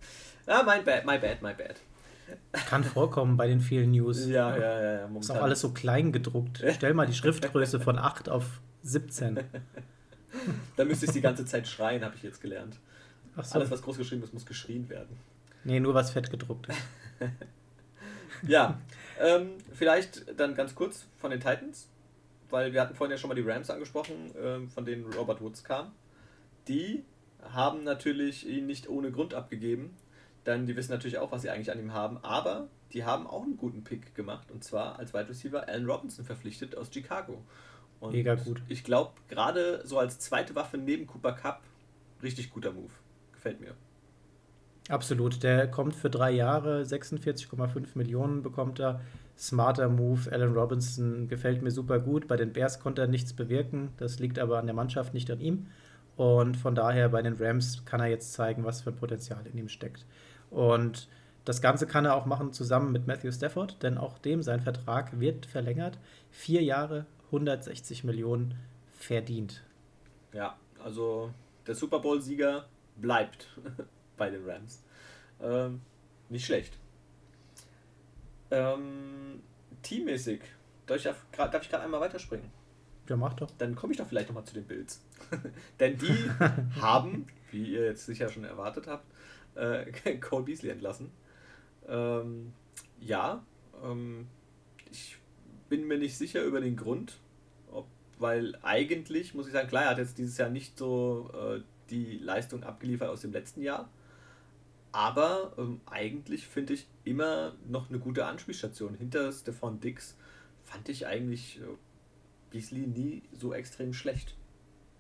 [SPEAKER 2] Ah, my bad, my bad, my bad.
[SPEAKER 3] Kann vorkommen bei den vielen News.
[SPEAKER 2] Ja, ja, ja.
[SPEAKER 3] ja ist auch alles so klein gedruckt. Stell mal die Schriftgröße von 8 auf 17.
[SPEAKER 2] da müsste ich die ganze Zeit schreien, habe ich jetzt gelernt. So. Alles, was groß geschrieben ist, muss geschrien werden.
[SPEAKER 3] Nee, nur was fett gedruckt ist.
[SPEAKER 2] ja, ähm, vielleicht dann ganz kurz von den Titans, weil wir hatten vorhin ja schon mal die Rams angesprochen, ähm, von denen Robert Woods kam. Die haben natürlich ihn nicht ohne Grund abgegeben, denn die wissen natürlich auch, was sie eigentlich an ihm haben, aber die haben auch einen guten Pick gemacht und zwar als Wide Receiver Allen Robinson verpflichtet aus Chicago. Und Mega gut. Ich glaube, gerade so als zweite Waffe neben Cooper Cup, richtig guter Move. Gefällt mir.
[SPEAKER 3] Absolut. Der kommt für drei Jahre, 46,5 Millionen bekommt er. Smarter Move. Allen Robinson gefällt mir super gut. Bei den Bears konnte er nichts bewirken. Das liegt aber an der Mannschaft, nicht an ihm. Und von daher bei den Rams kann er jetzt zeigen, was für Potenzial in ihm steckt. Und das Ganze kann er auch machen zusammen mit Matthew Stafford, denn auch dem sein Vertrag wird verlängert. Vier Jahre, 160 Millionen verdient.
[SPEAKER 2] Ja, also der Super Bowl-Sieger bleibt bei den Rams. Ähm, nicht schlecht. Ähm, teammäßig, darf ich, gerade einmal weiterspringen?
[SPEAKER 3] Ja, mach doch.
[SPEAKER 2] Dann komme ich doch vielleicht nochmal zu den Bills. Denn die haben, wie ihr jetzt sicher schon erwartet habt, äh, Cole Beasley entlassen. Ähm, ja, ähm, ich bin mir nicht sicher über den Grund, ob, weil eigentlich, muss ich sagen, klar, er hat jetzt dieses Jahr nicht so äh, die Leistung abgeliefert aus dem letzten Jahr. Aber ähm, eigentlich finde ich immer noch eine gute Anspielstation. Hinter Stefan Dix fand ich eigentlich äh, Beasley nie so extrem schlecht.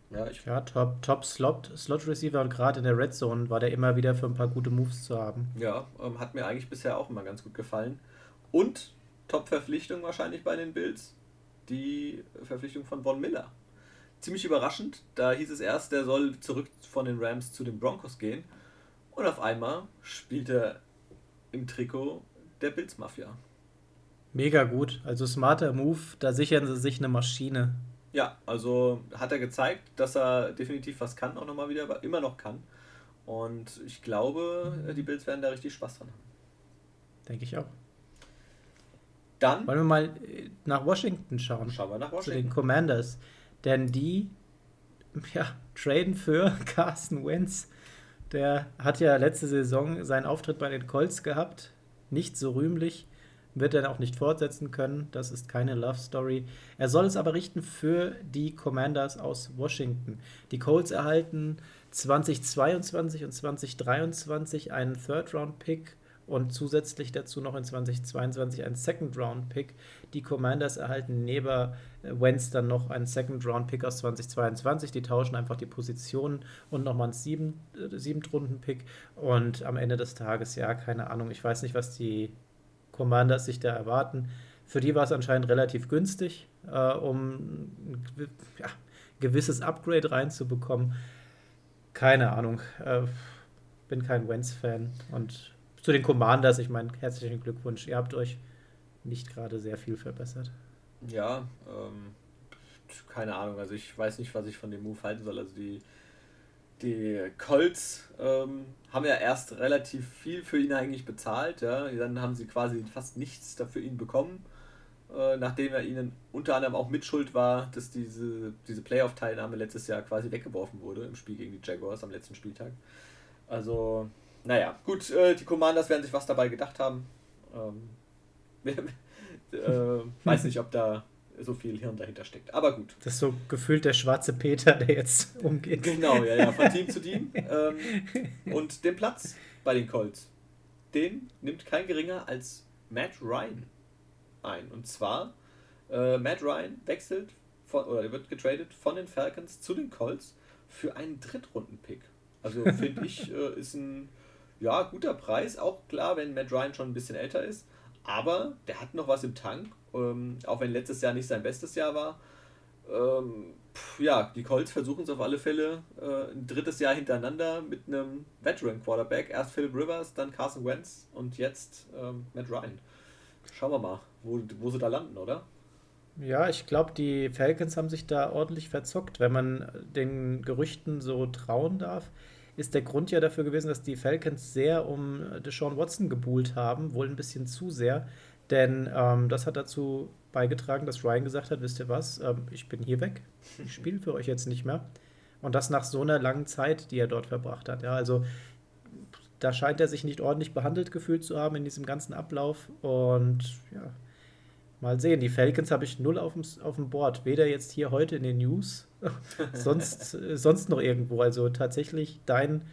[SPEAKER 3] Ja, ja Top, Top Slot, Slot Receiver und gerade in der Red Zone war der immer wieder für ein paar gute Moves zu haben.
[SPEAKER 2] Ja, ähm, hat mir eigentlich bisher auch immer ganz gut gefallen. Und Top-Verpflichtung wahrscheinlich bei den Bills, die Verpflichtung von Von Miller. Ziemlich überraschend, da hieß es erst, der soll zurück von den Rams zu den Broncos gehen. Und auf einmal spielt er im Trikot der Bills Mafia.
[SPEAKER 3] Mega gut, also smarter Move, da sichern sie sich eine Maschine.
[SPEAKER 2] Ja, also hat er gezeigt, dass er definitiv was kann, auch nochmal wieder, aber immer noch kann. Und ich glaube, die Bills werden da richtig Spaß dran haben.
[SPEAKER 3] Denke ich auch. Dann. Wollen wir mal äh, nach Washington schauen.
[SPEAKER 2] Schauen wir nach Washington.
[SPEAKER 3] Zu den Commanders. Denn die ja, traden für Carsten Wentz. Der hat ja letzte Saison seinen Auftritt bei den Colts gehabt. Nicht so rühmlich wird er auch nicht fortsetzen können. Das ist keine Love Story. Er soll es aber richten für die Commanders aus Washington. Die Colts erhalten 2022 und 2023 einen Third-Round-Pick und zusätzlich dazu noch in 2022 einen Second-Round-Pick. Die Commanders erhalten neben äh, Wentz dann noch einen Second-Round-Pick aus 2022. Die tauschen einfach die Positionen und nochmal einen sieben, äh, Siebentrunden-Pick. Und am Ende des Tages, ja, keine Ahnung, ich weiß nicht, was die Commanders sich da erwarten. Für die war es anscheinend relativ günstig, äh, um ein gewisses Upgrade reinzubekommen. Keine Ahnung. Äh, bin kein Wentz-Fan. Und zu den Commanders, ich meine, herzlichen Glückwunsch. Ihr habt euch nicht gerade sehr viel verbessert.
[SPEAKER 2] Ja, ähm, keine Ahnung. Also ich weiß nicht, was ich von dem Move halten soll. Also die die Colts ähm, haben ja erst relativ viel für ihn eigentlich bezahlt. Ja? Dann haben sie quasi fast nichts dafür ihn bekommen, äh, nachdem er ihnen unter anderem auch mitschuld war, dass diese, diese Playoff-Teilnahme letztes Jahr quasi weggeworfen wurde im Spiel gegen die Jaguars am letzten Spieltag. Also, naja, gut, äh, die Commanders werden sich was dabei gedacht haben. Ähm, äh, weiß nicht, ob da so viel Hirn dahinter steckt. Aber gut.
[SPEAKER 3] Das ist so gefühlt der schwarze Peter, der jetzt umgeht.
[SPEAKER 2] Genau, ja, ja, von Team zu Team. Ähm, und den Platz bei den Colts, den nimmt kein geringer als Matt Ryan ein. Und zwar, äh, Matt Ryan wechselt von, oder wird getradet von den Falcons zu den Colts für einen Drittrunden-Pick. Also finde ich, äh, ist ein ja, guter Preis. Auch klar, wenn Matt Ryan schon ein bisschen älter ist. Aber der hat noch was im Tank ähm, auch wenn letztes Jahr nicht sein bestes Jahr war. Ähm, pf, ja, die Colts versuchen es auf alle Fälle äh, ein drittes Jahr hintereinander mit einem Veteran Quarterback. Erst Philip Rivers, dann Carson Wentz und jetzt ähm, Matt Ryan. Schauen wir mal, wo, wo sie da landen, oder?
[SPEAKER 3] Ja, ich glaube, die Falcons haben sich da ordentlich verzockt. Wenn man den Gerüchten so trauen darf, ist der Grund ja dafür gewesen, dass die Falcons sehr um Deshaun Watson gebuhlt haben, wohl ein bisschen zu sehr. Denn ähm, das hat dazu beigetragen, dass Ryan gesagt hat, wisst ihr was, ähm, ich bin hier weg, ich spiele für euch jetzt nicht mehr. Und das nach so einer langen Zeit, die er dort verbracht hat. Ja, also da scheint er sich nicht ordentlich behandelt gefühlt zu haben in diesem ganzen Ablauf. Und ja, mal sehen. Die Falcons habe ich null auf dem, auf dem Board. Weder jetzt hier heute in den News, sonst, sonst noch irgendwo. Also tatsächlich dein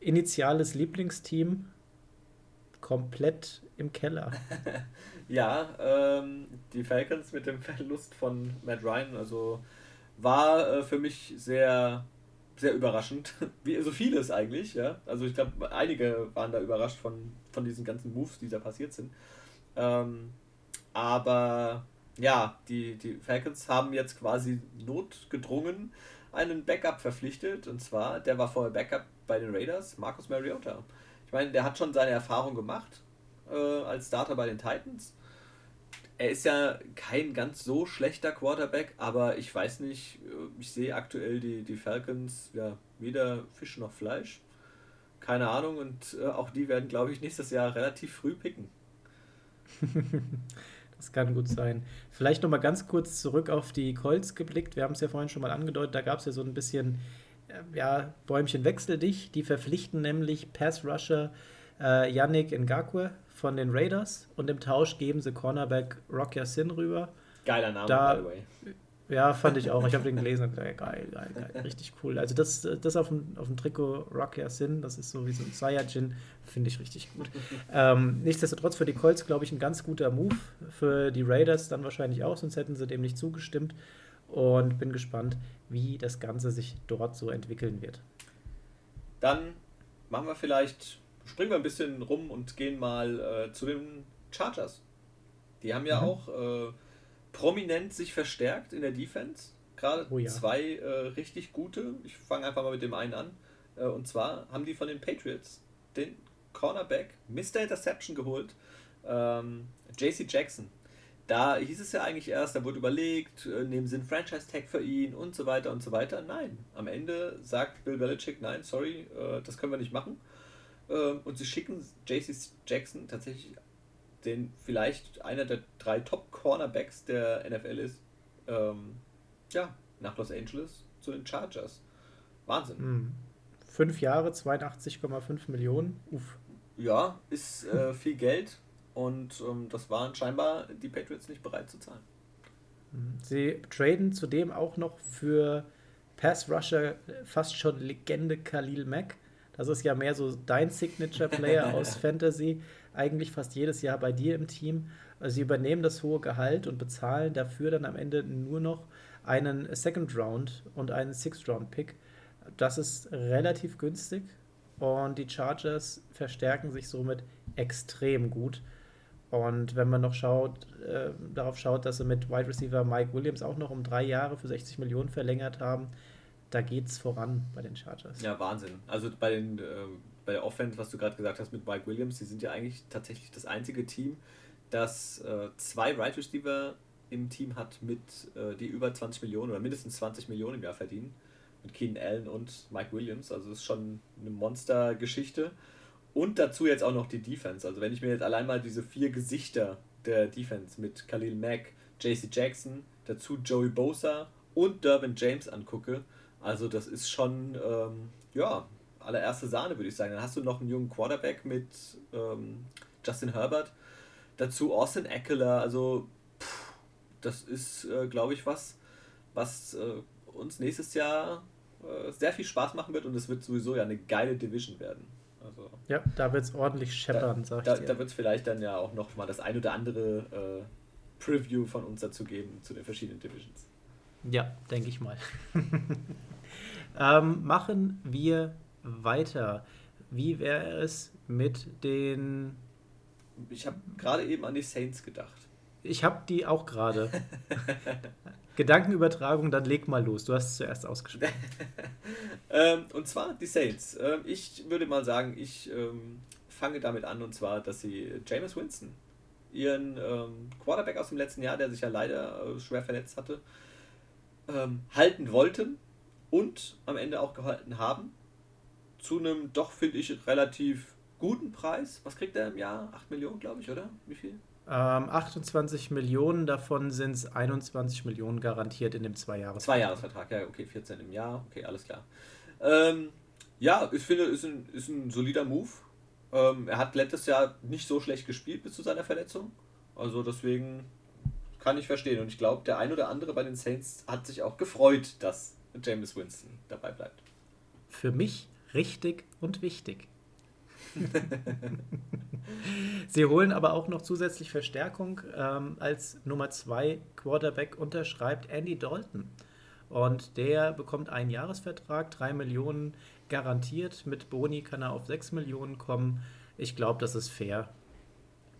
[SPEAKER 3] initiales Lieblingsteam komplett im Keller.
[SPEAKER 2] ja, ähm, die Falcons mit dem Verlust von Matt Ryan, also war äh, für mich sehr, sehr überraschend. Wie so vieles eigentlich, ja. Also ich glaube, einige waren da überrascht von, von diesen ganzen Moves, die da passiert sind. Ähm, aber ja, die, die Falcons haben jetzt quasi notgedrungen einen Backup verpflichtet. Und zwar, der war vorher Backup bei den Raiders, Marcus Mariota. Ich meine, der hat schon seine Erfahrung gemacht äh, als Starter bei den Titans. Er ist ja kein ganz so schlechter Quarterback, aber ich weiß nicht, äh, ich sehe aktuell die, die Falcons ja weder Fisch noch Fleisch. Keine Ahnung und äh, auch die werden, glaube ich, nächstes Jahr relativ früh picken.
[SPEAKER 3] Das kann gut sein. Vielleicht noch mal ganz kurz zurück auf die Colts geblickt. Wir haben es ja vorhin schon mal angedeutet, da gab es ja so ein bisschen äh, ja, Bäumchen wechsel dich. Die verpflichten nämlich Pass-Rusher äh, Yannick Ngakwe von den Raiders und im Tausch geben sie Cornerback Rock Sin rüber. Geiler Name, da, by the way. Ja, fand ich auch. Ich habe den gelesen und gesagt, geil, geil, geil, richtig cool. Also das, das auf dem, auf dem Trikot Rock Sin, das ist so wie so ein Saiyajin, finde ich richtig gut. ähm, nichtsdestotrotz für die Colts, glaube ich, ein ganz guter Move. Für die Raiders dann wahrscheinlich auch, sonst hätten sie dem nicht zugestimmt. Und bin gespannt, wie das Ganze sich dort so entwickeln wird.
[SPEAKER 2] Dann machen wir vielleicht springen wir ein bisschen rum und gehen mal äh, zu den Chargers. Die haben ja mhm. auch äh, prominent sich verstärkt in der Defense. Gerade oh ja. zwei äh, richtig gute. Ich fange einfach mal mit dem einen an. Äh, und zwar haben die von den Patriots den Cornerback Mr. Interception geholt. Ähm, JC Jackson. Da hieß es ja eigentlich erst, da wurde überlegt, äh, nehmen sie einen Franchise-Tag für ihn und so weiter und so weiter. Nein, am Ende sagt Bill Belichick, nein, sorry, äh, das können wir nicht machen. Ähm, und sie schicken JC Jackson tatsächlich den vielleicht einer der drei Top-Cornerbacks der NFL ist, ähm, ja, nach Los Angeles zu den Chargers. Wahnsinn.
[SPEAKER 3] Mhm. Fünf Jahre, 82,5 Millionen. Uff.
[SPEAKER 2] Ja, ist äh, viel Geld und ähm, das waren scheinbar die Patriots nicht bereit zu zahlen.
[SPEAKER 3] Hm. Sie traden zudem auch noch für Pass-Rusher fast schon Legende Khalil Mack das ist ja mehr so dein Signature-Player aus Fantasy, eigentlich fast jedes Jahr bei dir im Team. Also sie übernehmen das hohe Gehalt und bezahlen dafür dann am Ende nur noch einen Second Round und einen Sixth Round Pick. Das ist relativ günstig und die Chargers verstärken sich somit extrem gut. Und wenn man noch schaut, äh, darauf schaut, dass sie mit Wide Receiver Mike Williams auch noch um drei Jahre für 60 Millionen verlängert haben, da geht es voran bei den Chargers.
[SPEAKER 2] Ja, Wahnsinn. Also bei, den, äh, bei der Offense, was du gerade gesagt hast mit Mike Williams, die sind ja eigentlich tatsächlich das einzige Team, das äh, zwei Right Receiver im Team hat, mit, äh, die über 20 Millionen oder mindestens 20 Millionen im Jahr verdienen. Mit Keenan Allen und Mike Williams. Also das ist schon eine Monstergeschichte. Und dazu jetzt auch noch die Defense. Also wenn ich mir jetzt allein mal diese vier Gesichter der Defense mit Khalil Mack, JC Jackson, dazu Joey Bosa und Durbin James angucke, also das ist schon, ähm, ja, allererste Sahne, würde ich sagen. Dann hast du noch einen jungen Quarterback mit ähm, Justin Herbert. Dazu Austin Eckler. Also pff, das ist, äh, glaube ich, was, was äh, uns nächstes Jahr äh, sehr viel Spaß machen wird und es wird sowieso ja eine geile Division werden. Also,
[SPEAKER 3] ja, da wird es ordentlich scheppern,
[SPEAKER 2] sag ich da, dir. Da wird es vielleicht dann ja auch noch mal das ein oder andere äh, Preview von uns dazu geben zu den verschiedenen Divisions.
[SPEAKER 3] Ja, denke ich mal. ähm, machen wir weiter. Wie wäre es mit den.
[SPEAKER 2] Ich habe gerade eben an die Saints gedacht.
[SPEAKER 3] Ich habe die auch gerade. Gedankenübertragung, dann leg mal los. Du hast es zuerst ausgesprochen.
[SPEAKER 2] ähm, und zwar die Saints. Ähm, ich würde mal sagen, ich ähm, fange damit an, und zwar, dass sie Jameis Winston, ihren ähm, Quarterback aus dem letzten Jahr, der sich ja leider äh, schwer verletzt hatte, ähm, halten wollten und am Ende auch gehalten haben. Zu einem doch, finde ich, relativ guten Preis. Was kriegt er im Jahr? 8 Millionen, glaube ich, oder? Wie viel?
[SPEAKER 3] Ähm, 28 Millionen, davon sind es 21 Millionen garantiert in dem Zweijahres.
[SPEAKER 2] Zweijahresvertrag, ja, okay, 14 im Jahr, okay, alles klar. Ähm, ja, ich finde, ist ein, ist ein solider Move. Ähm, er hat letztes Jahr nicht so schlecht gespielt bis zu seiner Verletzung. Also deswegen kann ich verstehen. Und ich glaube, der ein oder andere bei den Saints hat sich auch gefreut, dass James Winston dabei bleibt.
[SPEAKER 3] Für mich richtig und wichtig. Sie holen aber auch noch zusätzlich Verstärkung. Ähm, als Nummer 2 Quarterback unterschreibt Andy Dalton. Und der bekommt einen Jahresvertrag, 3 Millionen garantiert. Mit Boni kann er auf 6 Millionen kommen. Ich glaube, das ist fair.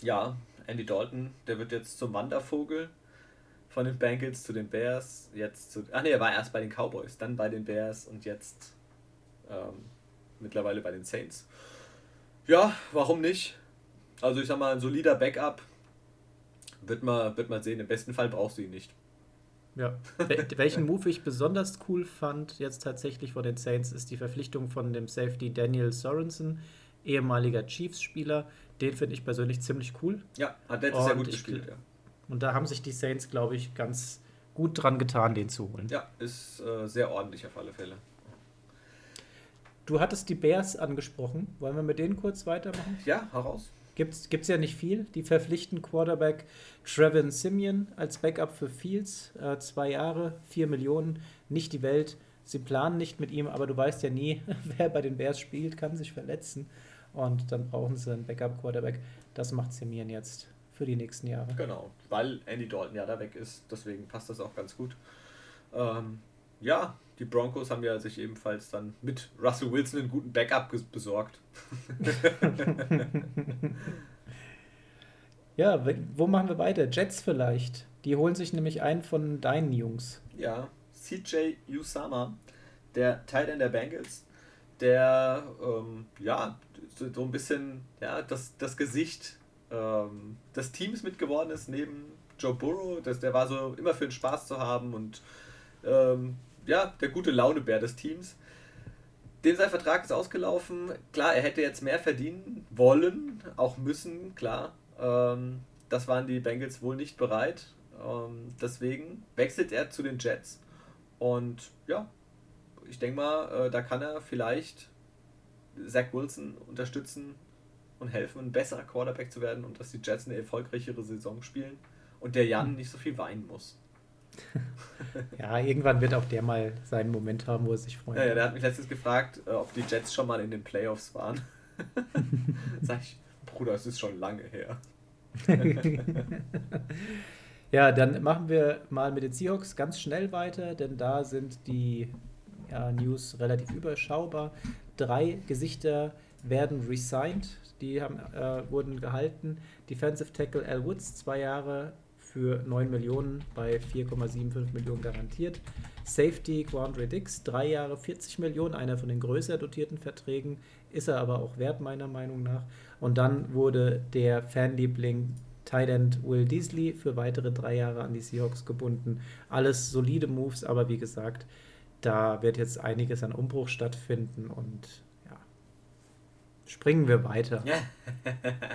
[SPEAKER 2] Ja, Andy Dalton, der wird jetzt zum Wandervogel von den Bengals zu den Bears. Jetzt zu. Ach nee, er war erst bei den Cowboys, dann bei den Bears und jetzt ähm, mittlerweile bei den Saints. Ja, warum nicht? Also ich sag mal, ein solider Backup wird man, wird man sehen. Im besten Fall brauchst du ihn nicht.
[SPEAKER 3] Ja. Welchen Move ich besonders cool fand, jetzt tatsächlich vor den Saints, ist die Verpflichtung von dem Safety Daniel Sorensen, ehemaliger Chiefs-Spieler. Den finde ich persönlich ziemlich cool.
[SPEAKER 2] Ja, hat letztes Jahr gut gespielt, ja.
[SPEAKER 3] Und da haben sich die Saints, glaube ich, ganz gut dran getan, den zu holen.
[SPEAKER 2] Ja, ist äh, sehr ordentlich auf alle Fälle.
[SPEAKER 3] Du hattest die Bears angesprochen. Wollen wir mit denen kurz weitermachen?
[SPEAKER 2] Ja, heraus.
[SPEAKER 3] Gibt es ja nicht viel. Die verpflichten Quarterback Trevin Simeon als Backup für Fields. Äh, zwei Jahre, vier Millionen, nicht die Welt. Sie planen nicht mit ihm, aber du weißt ja nie, wer bei den Bears spielt, kann sich verletzen. Und dann brauchen sie einen Backup-Quarterback. Das macht Simeon jetzt für die nächsten Jahre.
[SPEAKER 2] Genau, weil Andy Dalton ja da weg ist. Deswegen passt das auch ganz gut. Ähm, ja, die Broncos haben ja sich ebenfalls dann mit Russell Wilson einen guten Backup besorgt.
[SPEAKER 3] ja, wo machen wir weiter? Jets vielleicht. Die holen sich nämlich einen von deinen Jungs.
[SPEAKER 2] Ja, CJ Usama, der Teil der Bengals, der ähm, ja so ein bisschen ja, das, das Gesicht ähm, des Teams mitgeworden ist, neben Joe Burrow. Das, der war so immer für den Spaß zu haben und ähm, ja, der gute Launebär des Teams. Dem sein Vertrag ist ausgelaufen. Klar, er hätte jetzt mehr verdienen wollen, auch müssen, klar. Ähm, das waren die Bengals wohl nicht bereit. Ähm, deswegen wechselt er zu den Jets. Und ja, ich denke mal, äh, da kann er vielleicht Zach Wilson unterstützen und helfen, ein besserer Quarterback zu werden und dass die Jets eine erfolgreichere Saison spielen und der Jan hm. nicht so viel weinen muss.
[SPEAKER 3] Ja, irgendwann wird auch der mal seinen Moment haben, wo er sich freut.
[SPEAKER 2] Ja, ja, der hat mich letztens gefragt, äh, ob die Jets schon mal in den Playoffs waren. Sag ich, Bruder, es ist schon lange her.
[SPEAKER 3] ja, dann machen wir mal mit den Seahawks ganz schnell weiter, denn da sind die ja, News relativ überschaubar. Drei Gesichter werden resigned, die haben, äh, wurden gehalten. Defensive Tackle Al Woods, zwei Jahre für 9 Millionen bei 4,75 Millionen garantiert. Safety Quandre Dix, drei Jahre 40 Millionen, einer von den größer dotierten Verträgen, ist er aber auch wert, meiner Meinung nach. Und dann wurde der Fanliebling Tight End Will Deasley für weitere drei Jahre an die Seahawks gebunden. Alles solide Moves, aber wie gesagt, da wird jetzt einiges an Umbruch stattfinden und ja, springen wir weiter.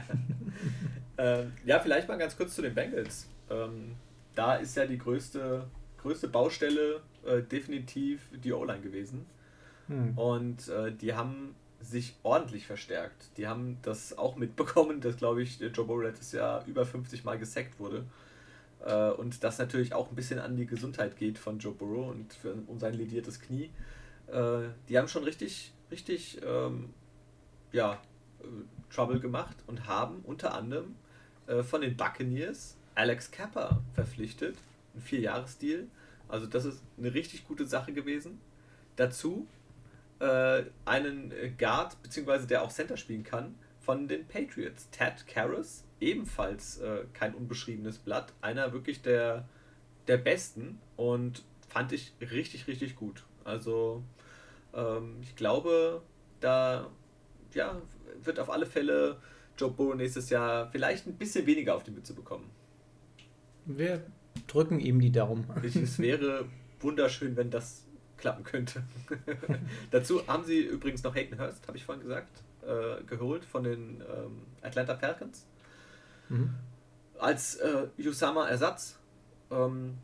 [SPEAKER 2] ähm, ja, vielleicht mal ganz kurz zu den Bengals. Ähm, da ist ja die größte, größte Baustelle äh, definitiv die O-Line gewesen. Hm. Und äh, die haben sich ordentlich verstärkt. Die haben das auch mitbekommen, dass, glaube ich, Joe Burrow letztes Jahr über 50 Mal gesackt wurde. Äh, und das natürlich auch ein bisschen an die Gesundheit geht von Joe Burrow und für, um sein lediertes Knie. Äh, die haben schon richtig, richtig, ähm, ja, äh, Trouble gemacht und haben unter anderem äh, von den Buccaneers Alex Kappa verpflichtet, ein Vierjahresdeal. Also das ist eine richtig gute Sache gewesen. Dazu äh, einen Guard, beziehungsweise der auch Center spielen kann, von den Patriots. Ted Karras, ebenfalls äh, kein unbeschriebenes Blatt. Einer wirklich der, der besten und fand ich richtig, richtig gut. Also ähm, ich glaube, da ja, wird auf alle Fälle Joe Burrow nächstes Jahr vielleicht ein bisschen weniger auf die Mütze bekommen.
[SPEAKER 3] Wir drücken ihm die Daumen.
[SPEAKER 2] Es wäre wunderschön, wenn das klappen könnte. Dazu haben sie übrigens noch Hayden Hurst, habe ich vorhin gesagt, äh, geholt von den ähm, Atlanta Falcons. Mhm. als äh, Usama-Ersatz. Ähm,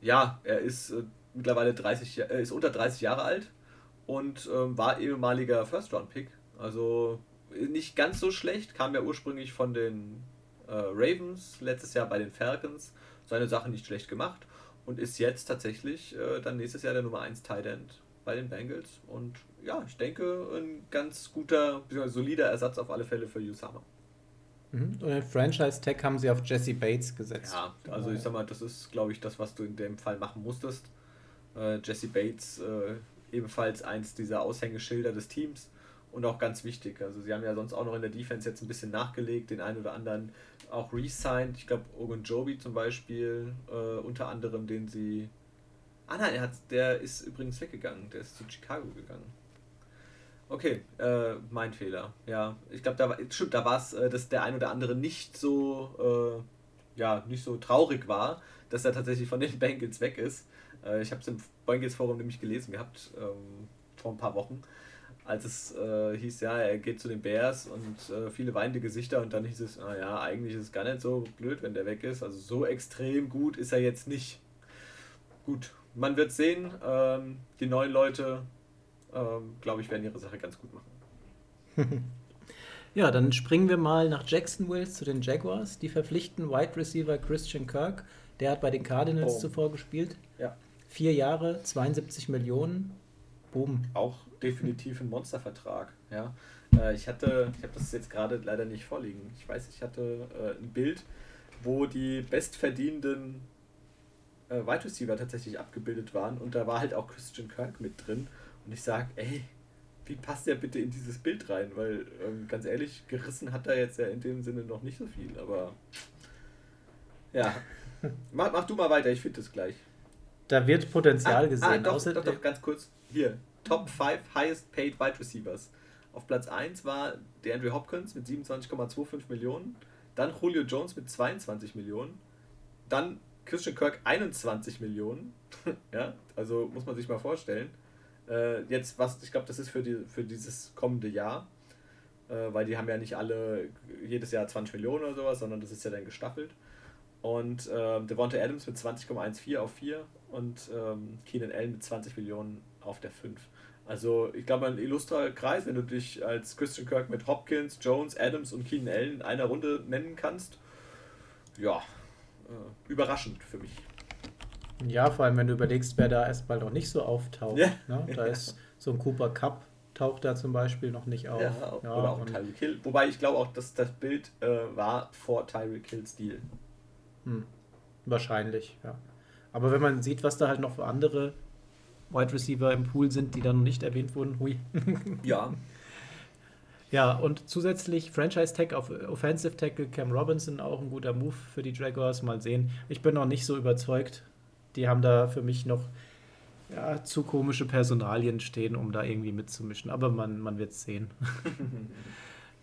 [SPEAKER 2] ja, er ist äh, mittlerweile 30, äh, ist unter 30 Jahre alt und ähm, war ehemaliger First-Round-Pick. Also nicht ganz so schlecht, kam ja ursprünglich von den äh, Ravens, letztes Jahr bei den Falcons, seine Sache nicht schlecht gemacht und ist jetzt tatsächlich äh, dann nächstes Jahr der Nummer 1 Tight End bei den Bengals. Und ja, ich denke, ein ganz guter, solider Ersatz auf alle Fälle für Usama.
[SPEAKER 3] Mhm. Und den Franchise-Tag haben sie auf Jesse Bates gesetzt.
[SPEAKER 2] Ja, also ich sag mal, das ist, glaube ich, das, was du in dem Fall machen musstest. Äh, Jesse Bates, äh, ebenfalls eins dieser Aushängeschilder des Teams und auch ganz wichtig. Also sie haben ja sonst auch noch in der Defense jetzt ein bisschen nachgelegt, den einen oder anderen auch re-signed. Ich glaube, Ogunjobi zum Beispiel, äh, unter anderem, den sie. Ah nein, er hat, der ist übrigens weggegangen, der ist zu Chicago gegangen. Okay, äh, mein Fehler. Ja, ich glaube, da war, stimmt, da war es, äh, dass der ein oder andere nicht so, äh, ja, nicht so traurig war, dass er tatsächlich von den Bengals weg ist. Äh, ich habe es im Bengals Forum nämlich gelesen gehabt, ähm, vor ein paar Wochen als es äh, hieß, ja, er geht zu den Bears und äh, viele weinende Gesichter und dann hieß es, naja, eigentlich ist es gar nicht so blöd, wenn der weg ist. Also so extrem gut ist er jetzt nicht. Gut, man wird sehen. Ähm, die neuen Leute, ähm, glaube ich, werden ihre Sache ganz gut machen.
[SPEAKER 3] ja, dann springen wir mal nach Jacksonville zu den Jaguars. Die verpflichten Wide Receiver Christian Kirk. Der hat bei den Cardinals oh. zuvor gespielt.
[SPEAKER 2] Ja.
[SPEAKER 3] Vier Jahre, 72 Millionen. Boom.
[SPEAKER 2] Auch definitiv ein Monstervertrag. Ja. Äh, ich hatte, ich habe das jetzt gerade leider nicht vorliegen. Ich weiß, ich hatte äh, ein Bild, wo die bestverdienenden äh, Wide Receiver tatsächlich abgebildet waren und da war halt auch Christian Kirk mit drin. Und ich sage, ey, wie passt der bitte in dieses Bild rein? Weil, ähm, ganz ehrlich, gerissen hat er jetzt ja in dem Sinne noch nicht so viel, aber ja. mach, mach du mal weiter, ich finde es gleich.
[SPEAKER 3] Da wird Potenzial ah, gesehen. Ah,
[SPEAKER 2] doch, doch, doch, ganz kurz. Hier, Top 5 Highest Paid Wide Receivers. Auf Platz 1 war der Andrew Hopkins mit 27,25 Millionen. Dann Julio Jones mit 22 Millionen. Dann Christian Kirk 21 Millionen. ja, also muss man sich mal vorstellen. Äh, jetzt, was, ich glaube, das ist für, die, für dieses kommende Jahr. Äh, weil die haben ja nicht alle jedes Jahr 20 Millionen oder sowas, sondern das ist ja dann gestaffelt. Und äh, Devonta Adams mit 20,14 auf 4 und ähm, Keenan Allen mit 20 Millionen auf der 5. Also ich glaube, ein illustrer Kreis, wenn du dich als Christian Kirk mit Hopkins, Jones, Adams und Keenan Allen in einer Runde nennen kannst. Ja, äh, überraschend für mich.
[SPEAKER 3] Ja, vor allem wenn du überlegst, wer da erstmal noch nicht so auftaucht. Ja. Ne? Da ist so ein Cooper Cup taucht da zum Beispiel noch nicht auf. Ja,
[SPEAKER 2] ja oder auch Tyreek Hill. Wobei ich glaube auch, dass das Bild äh, war vor Tyreek Hills Deal.
[SPEAKER 3] Hm. Wahrscheinlich, ja. Aber wenn man sieht, was da halt noch für andere Wide Receiver im Pool sind, die dann nicht erwähnt wurden. Hui.
[SPEAKER 2] ja.
[SPEAKER 3] Ja, und zusätzlich Franchise Tag auf Offensive Tackle Cam Robinson, auch ein guter Move für die Jaguars. Mal sehen. Ich bin noch nicht so überzeugt. Die haben da für mich noch ja, zu komische Personalien stehen, um da irgendwie mitzumischen. Aber man, man wird es sehen.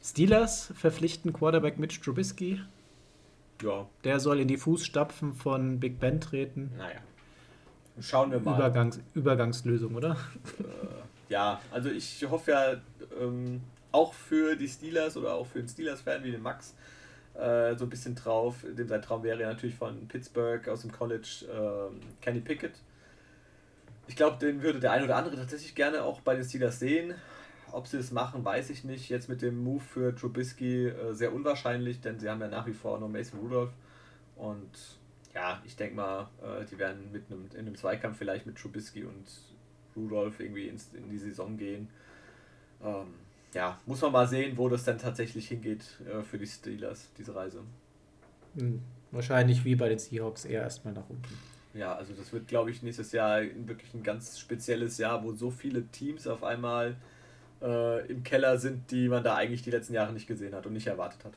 [SPEAKER 3] Steelers verpflichten Quarterback Mitch Trubisky.
[SPEAKER 2] Ja.
[SPEAKER 3] Der soll in die Fußstapfen von Big Ben treten.
[SPEAKER 2] Naja. Schauen wir mal.
[SPEAKER 3] Übergangs Übergangslösung, oder?
[SPEAKER 2] Äh, ja, also ich hoffe ja ähm, auch für die Steelers oder auch für den Steelers-Fan wie den Max äh, so ein bisschen drauf. Dem sein Traum wäre ja natürlich von Pittsburgh aus dem College ähm, Kenny Pickett. Ich glaube, den würde der ein oder andere tatsächlich gerne auch bei den Steelers sehen. Ob sie es machen, weiß ich nicht. Jetzt mit dem Move für Trubisky äh, sehr unwahrscheinlich, denn sie haben ja nach wie vor noch Mason Rudolph. Und ja, ich denke mal, äh, die werden mit einem, in einem Zweikampf vielleicht mit Trubisky und Rudolph irgendwie ins, in die Saison gehen. Ähm, ja, muss man mal sehen, wo das dann tatsächlich hingeht äh, für die Steelers, diese Reise.
[SPEAKER 3] Hm, wahrscheinlich wie bei den Seahawks eher erstmal nach unten.
[SPEAKER 2] Ja, also das wird, glaube ich, nächstes Jahr wirklich ein ganz spezielles Jahr, wo so viele Teams auf einmal äh, im Keller sind, die man da eigentlich die letzten Jahre nicht gesehen hat und nicht erwartet hat.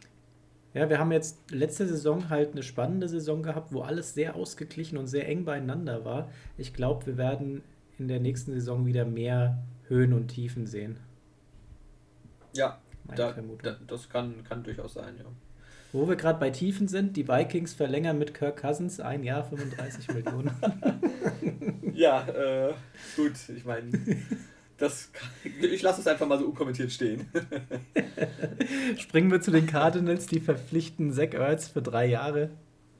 [SPEAKER 3] Ja, wir haben jetzt letzte Saison halt eine spannende Saison gehabt, wo alles sehr ausgeglichen und sehr eng beieinander war. Ich glaube, wir werden in der nächsten Saison wieder mehr Höhen und Tiefen sehen.
[SPEAKER 2] Ja, da, da, das kann, kann durchaus sein, ja.
[SPEAKER 3] Wo wir gerade bei Tiefen sind, die Vikings verlängern mit Kirk Cousins ein Jahr 35 Millionen.
[SPEAKER 2] Ja, äh, gut, ich meine, Das, ich lasse es einfach mal so unkommentiert stehen.
[SPEAKER 3] Springen wir zu den Cardinals, die verpflichten Zach Ertz für drei Jahre.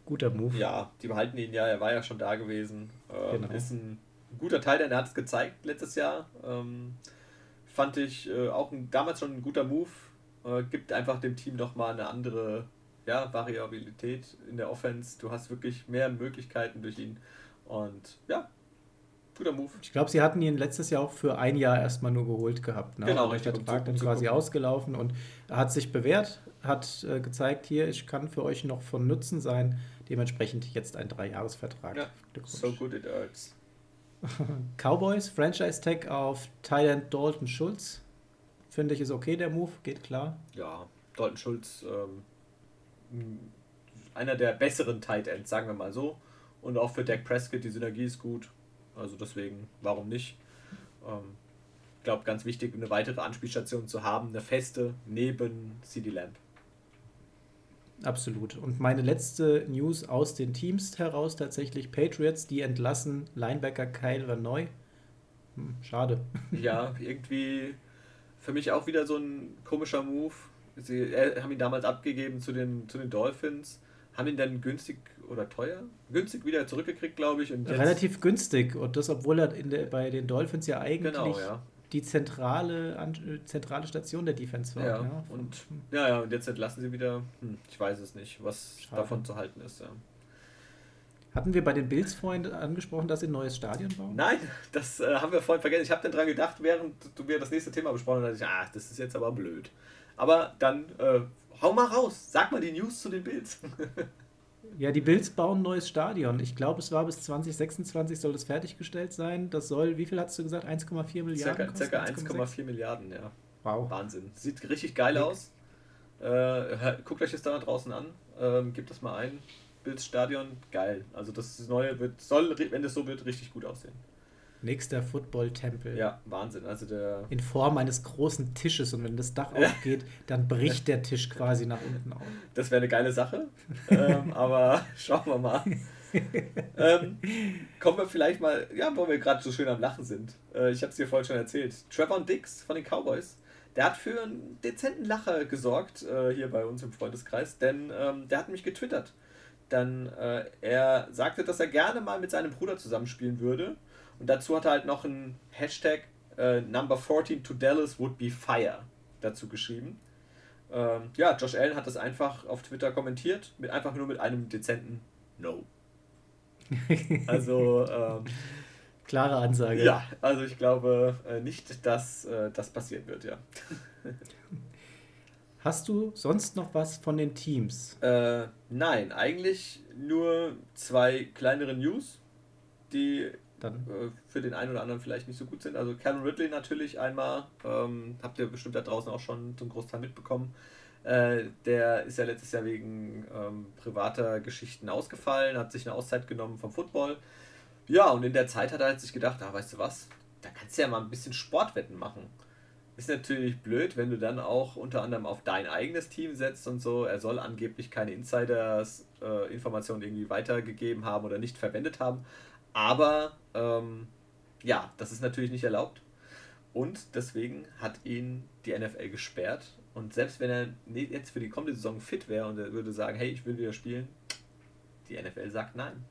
[SPEAKER 3] Guter Move.
[SPEAKER 2] Ja, die behalten ihn ja, er war ja schon da gewesen. Ähm, genau. Ist ein guter Teil, denn er hat es gezeigt letztes Jahr. Ähm, fand ich äh, auch ein, damals schon ein guter Move. Äh, gibt einfach dem Team nochmal eine andere ja, Variabilität in der Offense. Du hast wirklich mehr Möglichkeiten durch ihn. Und ja, guter Move.
[SPEAKER 3] Ich glaube, sie hatten ihn letztes Jahr auch für ein Jahr erstmal nur geholt gehabt. Ne? Genau, richtig. Der Vertrag dann quasi ausgelaufen und hat sich bewährt, hat äh, gezeigt, hier, ich kann für euch noch von Nutzen sein. Dementsprechend jetzt ein Dreijahresvertrag. Ja, so good it hurts. Cowboys, Franchise Tag auf Thailand Dalton Schulz. Finde ich ist okay, der Move, geht klar.
[SPEAKER 2] Ja, Dalton Schulz, ähm, einer der besseren Tight Ends, sagen wir mal so. Und auch für Dak Prescott, die Synergie ist gut. Also deswegen, warum nicht? Ähm, ich glaube, ganz wichtig, eine weitere Anspielstation zu haben, eine feste neben CD Lamp.
[SPEAKER 3] Absolut. Und meine letzte News aus den Teams heraus tatsächlich Patriots, die entlassen Linebacker Kyle Van Neu. Hm, schade.
[SPEAKER 2] Ja, irgendwie für mich auch wieder so ein komischer Move. Sie haben ihn damals abgegeben zu den, zu den Dolphins, haben ihn dann günstig oder teuer? Günstig wieder zurückgekriegt, glaube ich. Und
[SPEAKER 3] Relativ günstig. Und das, obwohl er in der, bei den Dolphins ja eigentlich genau, ja. die zentrale, zentrale Station der Defense war.
[SPEAKER 2] Ja, ja. Und, ja, ja, und jetzt entlassen sie wieder. Hm, ich weiß es nicht, was Schade. davon zu halten ist. Ja.
[SPEAKER 3] Hatten wir bei den Bills vorhin angesprochen, dass sie ein neues Stadion bauen?
[SPEAKER 2] Nein, das äh, haben wir vorhin vergessen. Ich habe dann dran gedacht, während du mir das nächste Thema besprochen hast, ich, ah, das ist jetzt aber blöd. Aber dann äh, hau mal raus, sag mal die News zu den Bills.
[SPEAKER 3] Ja, die Bills bauen ein neues Stadion. Ich glaube, es war bis 2026 soll das fertiggestellt sein. Das soll, wie viel hast du gesagt? 1,4 Milliarden?
[SPEAKER 2] Circa, circa 1,4 Milliarden, ja. Wow. Wahnsinn. Sieht richtig geil aus. Äh, guckt euch das da draußen an. Ähm, gebt das mal ein. Bills Stadion, geil. Also das neue wird, soll, wenn das so wird, richtig gut aussehen.
[SPEAKER 3] Nächster Football-Tempel.
[SPEAKER 2] Ja, Wahnsinn. Also der
[SPEAKER 3] In Form eines großen Tisches und wenn das Dach aufgeht, dann bricht der Tisch quasi nach unten auf.
[SPEAKER 2] Das wäre eine geile Sache. ähm, aber schauen wir mal. ähm, kommen wir vielleicht mal, ja, wo wir gerade so schön am Lachen sind. Äh, ich habe es dir vorhin schon erzählt. Trevor Dix von den Cowboys, der hat für einen dezenten Lacher gesorgt äh, hier bei uns im Freundeskreis, denn ähm, der hat mich getwittert. Dann äh, er sagte, dass er gerne mal mit seinem Bruder zusammenspielen würde und dazu hat er halt noch ein Hashtag äh, Number 14 to Dallas would be fire dazu geschrieben. Ähm, ja, Josh Allen hat das einfach auf Twitter kommentiert, mit einfach nur mit einem dezenten No. Also ähm,
[SPEAKER 3] klare Ansage.
[SPEAKER 2] Ja, also ich glaube äh, nicht, dass äh, das passieren wird, ja.
[SPEAKER 3] Hast du sonst noch was von den Teams?
[SPEAKER 2] Äh, nein, eigentlich nur zwei kleinere News, die äh, für den einen oder anderen vielleicht nicht so gut sind. Also Calvin Ridley natürlich einmal, ähm, habt ihr bestimmt da draußen auch schon zum Großteil mitbekommen. Äh, der ist ja letztes Jahr wegen ähm, privater Geschichten ausgefallen, hat sich eine Auszeit genommen vom Football. Ja, und in der Zeit hat er halt sich gedacht, ah, weißt du was, da kannst du ja mal ein bisschen Sportwetten machen. Ist natürlich blöd, wenn du dann auch unter anderem auf dein eigenes Team setzt und so. Er soll angeblich keine Insiders-Informationen äh, irgendwie weitergegeben haben oder nicht verwendet haben. Aber ähm, ja, das ist natürlich nicht erlaubt. Und deswegen hat ihn die NFL gesperrt. Und selbst wenn er jetzt für die kommende Saison fit wäre und er würde sagen, hey, ich will wieder spielen, die NFL sagt nein.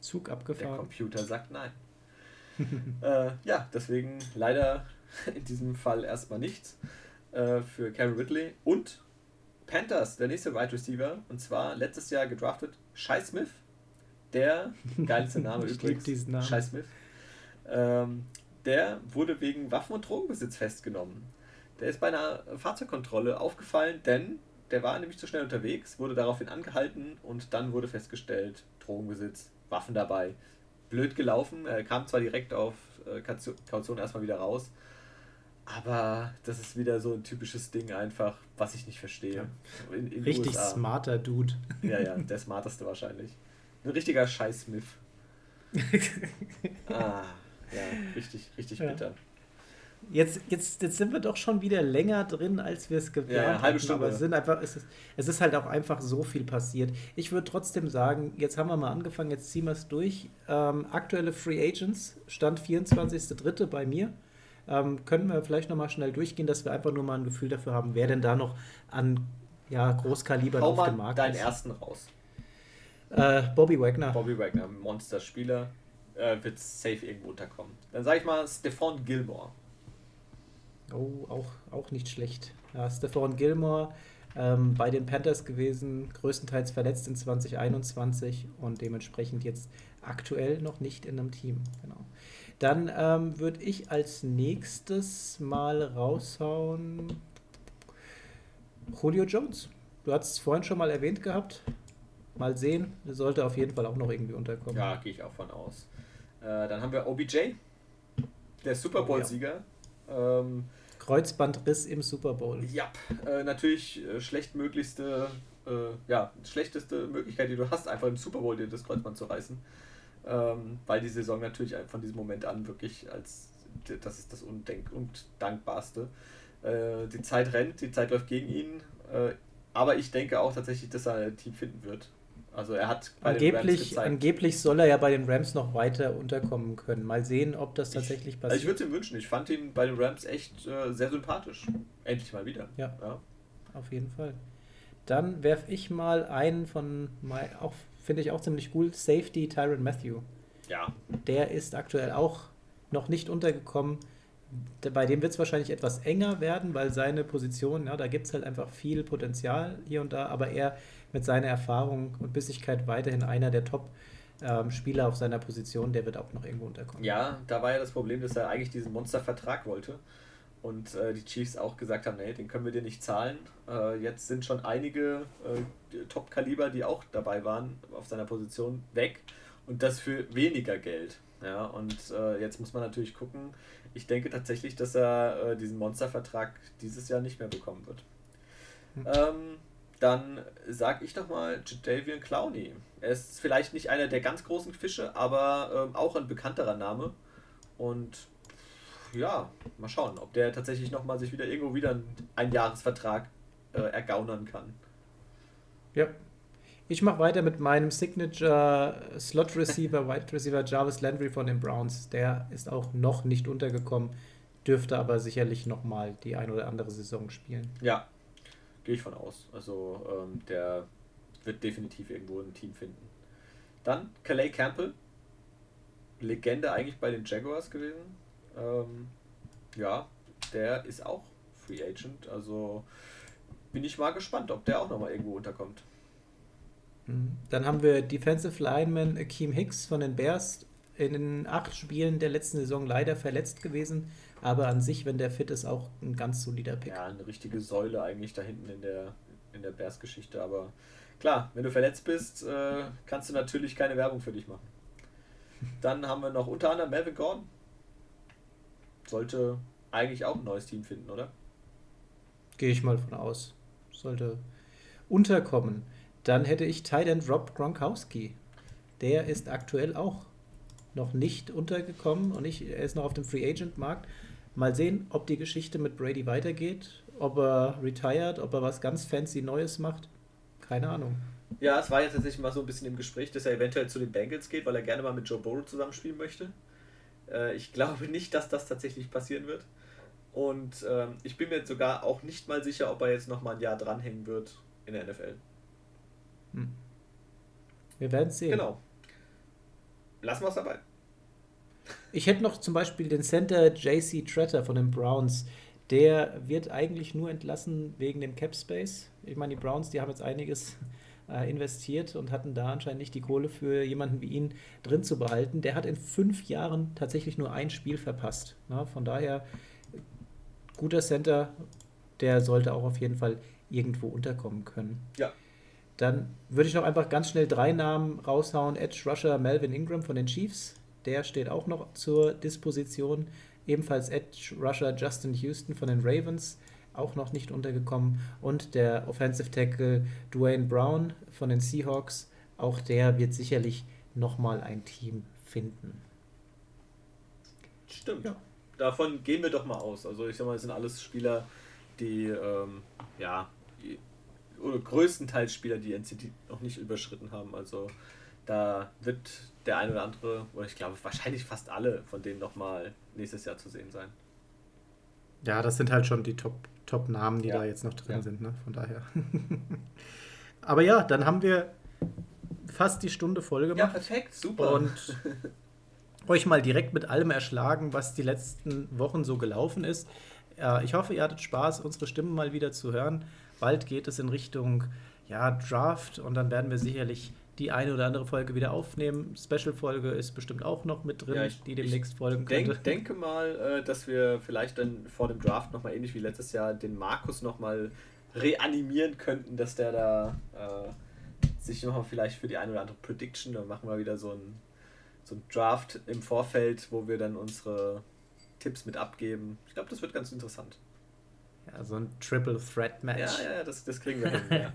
[SPEAKER 3] Zug abgefahren.
[SPEAKER 2] Der Computer sagt nein. äh, ja, deswegen leider in diesem Fall erstmal nichts äh, für Karen Ridley. Und Panthers, der nächste Wide Receiver, und zwar letztes Jahr gedraftet Shai Smith der, geilste Name übrigens, diesen Namen. Scheiß Smith, ähm, der wurde wegen Waffen- und Drogenbesitz festgenommen. Der ist bei einer Fahrzeugkontrolle aufgefallen, denn der war nämlich zu schnell unterwegs, wurde daraufhin angehalten und dann wurde festgestellt, Drogenbesitz, Waffen dabei. Blöd gelaufen, er kam zwar direkt auf äh, Kaution erstmal wieder raus, aber das ist wieder so ein typisches Ding einfach, was ich nicht verstehe. Ja.
[SPEAKER 3] In, in Richtig USA. smarter Dude.
[SPEAKER 2] Ja, ja, der smarteste wahrscheinlich. Ein richtiger Scheiß-Smith. ah, ja, richtig, richtig ja. bitter.
[SPEAKER 3] Jetzt, jetzt, jetzt sind wir doch schon wieder länger drin, als wir es geplant ja, ja, halbe Stunde. Aber es, sind einfach, es, ist, es ist halt auch einfach so viel passiert. Ich würde trotzdem sagen, jetzt haben wir mal angefangen, jetzt ziehen wir es durch. Ähm, aktuelle Free Agents, Stand 24.03. bei mir. Ähm, können wir vielleicht nochmal schnell durchgehen, dass wir einfach nur mal ein Gefühl dafür haben, wer denn da noch an ja, Großkalibern auf dem Markt
[SPEAKER 2] deinen
[SPEAKER 3] ist.
[SPEAKER 2] ersten raus.
[SPEAKER 3] Äh, Bobby Wagner.
[SPEAKER 2] Bobby Wagner, Monsterspieler, äh, wird safe irgendwo unterkommen. Dann sage ich mal Stephon Gilmore.
[SPEAKER 3] Oh, auch, auch nicht schlecht. Ja, Stephon Gilmore ähm, bei den Panthers gewesen, größtenteils verletzt in 2021 und dementsprechend jetzt aktuell noch nicht in einem Team. Genau. Dann ähm, würde ich als nächstes mal raushauen Julio Jones. Du hast es vorhin schon mal erwähnt gehabt. Mal sehen, der sollte auf jeden Fall auch noch irgendwie unterkommen.
[SPEAKER 2] Ja, gehe ich auch von aus. Äh, dann haben wir OBJ, der Super Bowl-Sieger. Ähm,
[SPEAKER 3] Kreuzbandriss im Super Bowl.
[SPEAKER 2] ja, äh, natürlich äh, schlechtmöglichste, äh, ja, schlechteste Möglichkeit, die du hast, einfach im Super Bowl dir das Kreuzband zu reißen. Ähm, weil die Saison natürlich von diesem Moment an wirklich als das ist das Undenk Undankbarste. Äh, die Zeit rennt, die Zeit läuft gegen ihn. Äh, aber ich denke auch tatsächlich, dass er ein Team finden wird. Also er hat bei den Rams
[SPEAKER 3] Angeblich,
[SPEAKER 2] gezeigt.
[SPEAKER 3] angeblich soll er ja bei den Rams noch weiter unterkommen können. Mal sehen, ob das tatsächlich
[SPEAKER 2] Also ich
[SPEAKER 3] passiert.
[SPEAKER 2] würde es ihm wünschen. Ich fand ihn bei den Rams echt äh, sehr sympathisch. Endlich mal wieder.
[SPEAKER 3] Ja.
[SPEAKER 2] ja.
[SPEAKER 3] Auf jeden Fall. Dann werfe ich mal einen von, mein, auch finde ich auch ziemlich cool, Safety Tyron Matthew.
[SPEAKER 2] Ja.
[SPEAKER 3] Der ist aktuell auch noch nicht untergekommen. Bei dem wird es wahrscheinlich etwas enger werden, weil seine Position, ja, da gibt es halt einfach viel Potenzial hier und da, aber er mit seiner Erfahrung und Bissigkeit weiterhin einer der Top-Spieler auf seiner Position, der wird auch noch irgendwo unterkommen.
[SPEAKER 2] Ja, da war ja das Problem, dass er eigentlich diesen Monstervertrag wollte. Und äh, die Chiefs auch gesagt haben, nee, den können wir dir nicht zahlen. Äh, jetzt sind schon einige äh, Top-Kaliber, die auch dabei waren, auf seiner Position weg. Und das für weniger Geld. Ja, und äh, jetzt muss man natürlich gucken. Ich denke tatsächlich, dass er äh, diesen Monstervertrag dieses Jahr nicht mehr bekommen wird.
[SPEAKER 3] Hm.
[SPEAKER 2] Ähm, dann sag ich doch mal Jadavian Clowney. Er ist vielleicht nicht einer der ganz großen Fische, aber ähm, auch ein bekannterer Name. Und ja, mal schauen, ob der tatsächlich nochmal sich wieder irgendwo wieder einen Einjahresvertrag äh, ergaunern kann.
[SPEAKER 3] Ja. Ich mache weiter mit meinem Signature Slot Receiver, Wide Receiver Jarvis Landry von den Browns. Der ist auch noch nicht untergekommen, dürfte aber sicherlich nochmal die ein oder andere Saison spielen.
[SPEAKER 2] Ja, gehe ich von aus. Also ähm, der wird definitiv irgendwo ein Team finden. Dann Calais Campbell, Legende eigentlich bei den Jaguars gewesen. Ähm, ja, der ist auch Free Agent. Also bin ich mal gespannt, ob der auch nochmal irgendwo unterkommt.
[SPEAKER 3] Mhm. Dann haben wir Defensive Lineman Akeem Hicks von den Bears. In den acht Spielen der letzten Saison leider verletzt gewesen, aber an sich, wenn der fit ist, auch ein ganz solider Pick.
[SPEAKER 2] Ja, eine richtige Säule eigentlich da hinten in der, in der Bears-Geschichte. Aber klar, wenn du verletzt bist, äh, kannst du natürlich keine Werbung für dich machen. Dann haben wir noch unter anderem Melvin Gordon. Sollte eigentlich auch ein neues Team finden, oder?
[SPEAKER 3] Gehe ich mal von aus. Sollte unterkommen. Dann hätte ich Tight Rob Gronkowski. Der ist aktuell auch noch nicht untergekommen und ich, er ist noch auf dem Free Agent Markt. Mal sehen, ob die Geschichte mit Brady weitergeht, ob er retired, ob er was ganz fancy Neues macht. Keine Ahnung.
[SPEAKER 2] Ja, es war ja tatsächlich mal so ein bisschen im Gespräch, dass er eventuell zu den Bengals geht, weil er gerne mal mit Joe Burrow zusammenspielen möchte. Äh, ich glaube nicht, dass das tatsächlich passieren wird. Und ähm, ich bin mir jetzt sogar auch nicht mal sicher, ob er jetzt noch mal ein Jahr dranhängen wird in der NFL.
[SPEAKER 3] Hm. Wir werden sehen.
[SPEAKER 2] Genau. Lassen wir es dabei.
[SPEAKER 3] Ich hätte noch zum Beispiel den Center JC Tretter von den Browns. Der wird eigentlich nur entlassen wegen dem Cap Space. Ich meine, die Browns, die haben jetzt einiges äh, investiert und hatten da anscheinend nicht die Kohle für jemanden wie ihn drin zu behalten. Der hat in fünf Jahren tatsächlich nur ein Spiel verpasst. Na, von daher, guter Center, der sollte auch auf jeden Fall irgendwo unterkommen können.
[SPEAKER 2] Ja.
[SPEAKER 3] Dann würde ich noch einfach ganz schnell drei Namen raushauen. Edge Rusher Melvin Ingram von den Chiefs. Der steht auch noch zur Disposition. Ebenfalls Edge Rusher Justin Houston von den Ravens. Auch noch nicht untergekommen. Und der Offensive Tackle Dwayne Brown von den Seahawks. Auch der wird sicherlich nochmal ein Team finden.
[SPEAKER 2] Stimmt.
[SPEAKER 3] Ja.
[SPEAKER 2] Davon gehen wir doch mal aus. Also ich sag mal, es sind alles Spieler, die ähm, ja die- oder größtenteils Spieler, die NCT noch nicht überschritten haben. Also da wird der ein oder andere, oder ich glaube wahrscheinlich fast alle von denen nochmal nächstes Jahr zu sehen sein.
[SPEAKER 3] Ja, das sind halt schon die Top, Top-Namen, die ja. da jetzt noch drin ja. sind, ne? Von daher. Aber ja, dann haben wir fast die Stunde voll gemacht. Ja,
[SPEAKER 2] perfekt, super.
[SPEAKER 3] Und euch mal direkt mit allem erschlagen, was die letzten Wochen so gelaufen ist. Ich hoffe, ihr hattet Spaß, unsere Stimmen mal wieder zu hören. Bald geht es in Richtung ja, Draft und dann werden wir sicherlich die eine oder andere Folge wieder aufnehmen. Special-Folge ist bestimmt auch noch mit drin, ja, ich, die demnächst folgen
[SPEAKER 2] könnte. Ich denke mal, äh, dass wir vielleicht dann vor dem Draft nochmal ähnlich wie letztes Jahr den Markus nochmal reanimieren könnten, dass der da äh, sich nochmal vielleicht für die eine oder andere Prediction, dann machen wir wieder so ein, so ein Draft im Vorfeld, wo wir dann unsere Tipps mit abgeben. Ich glaube, das wird ganz interessant.
[SPEAKER 3] Ja, so ein Triple Threat Match.
[SPEAKER 2] Ja, ja, das, das kriegen wir hin. Ja,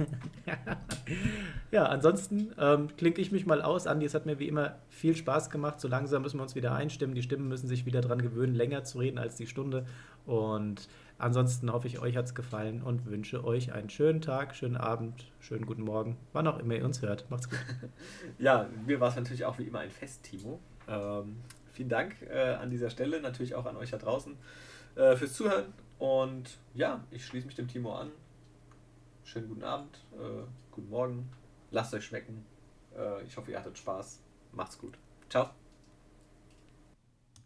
[SPEAKER 3] ja ansonsten ähm, klinke ich mich mal aus. Andi, es hat mir wie immer viel Spaß gemacht. So langsam müssen wir uns wieder einstimmen. Die Stimmen müssen sich wieder daran gewöhnen, länger zu reden als die Stunde. Und ansonsten hoffe ich, euch hat es gefallen und wünsche euch einen schönen Tag, schönen Abend, schönen guten Morgen, wann auch immer ihr uns hört. Macht's gut.
[SPEAKER 2] ja, mir war es natürlich auch wie immer ein Fest, Timo. Ähm, vielen Dank äh, an dieser Stelle, natürlich auch an euch da draußen äh, fürs Zuhören und ja, ich schließe mich dem Timo an. Schönen guten Abend, äh, guten Morgen. Lasst euch schmecken. Äh, ich hoffe, ihr hattet Spaß. Macht's gut. Ciao.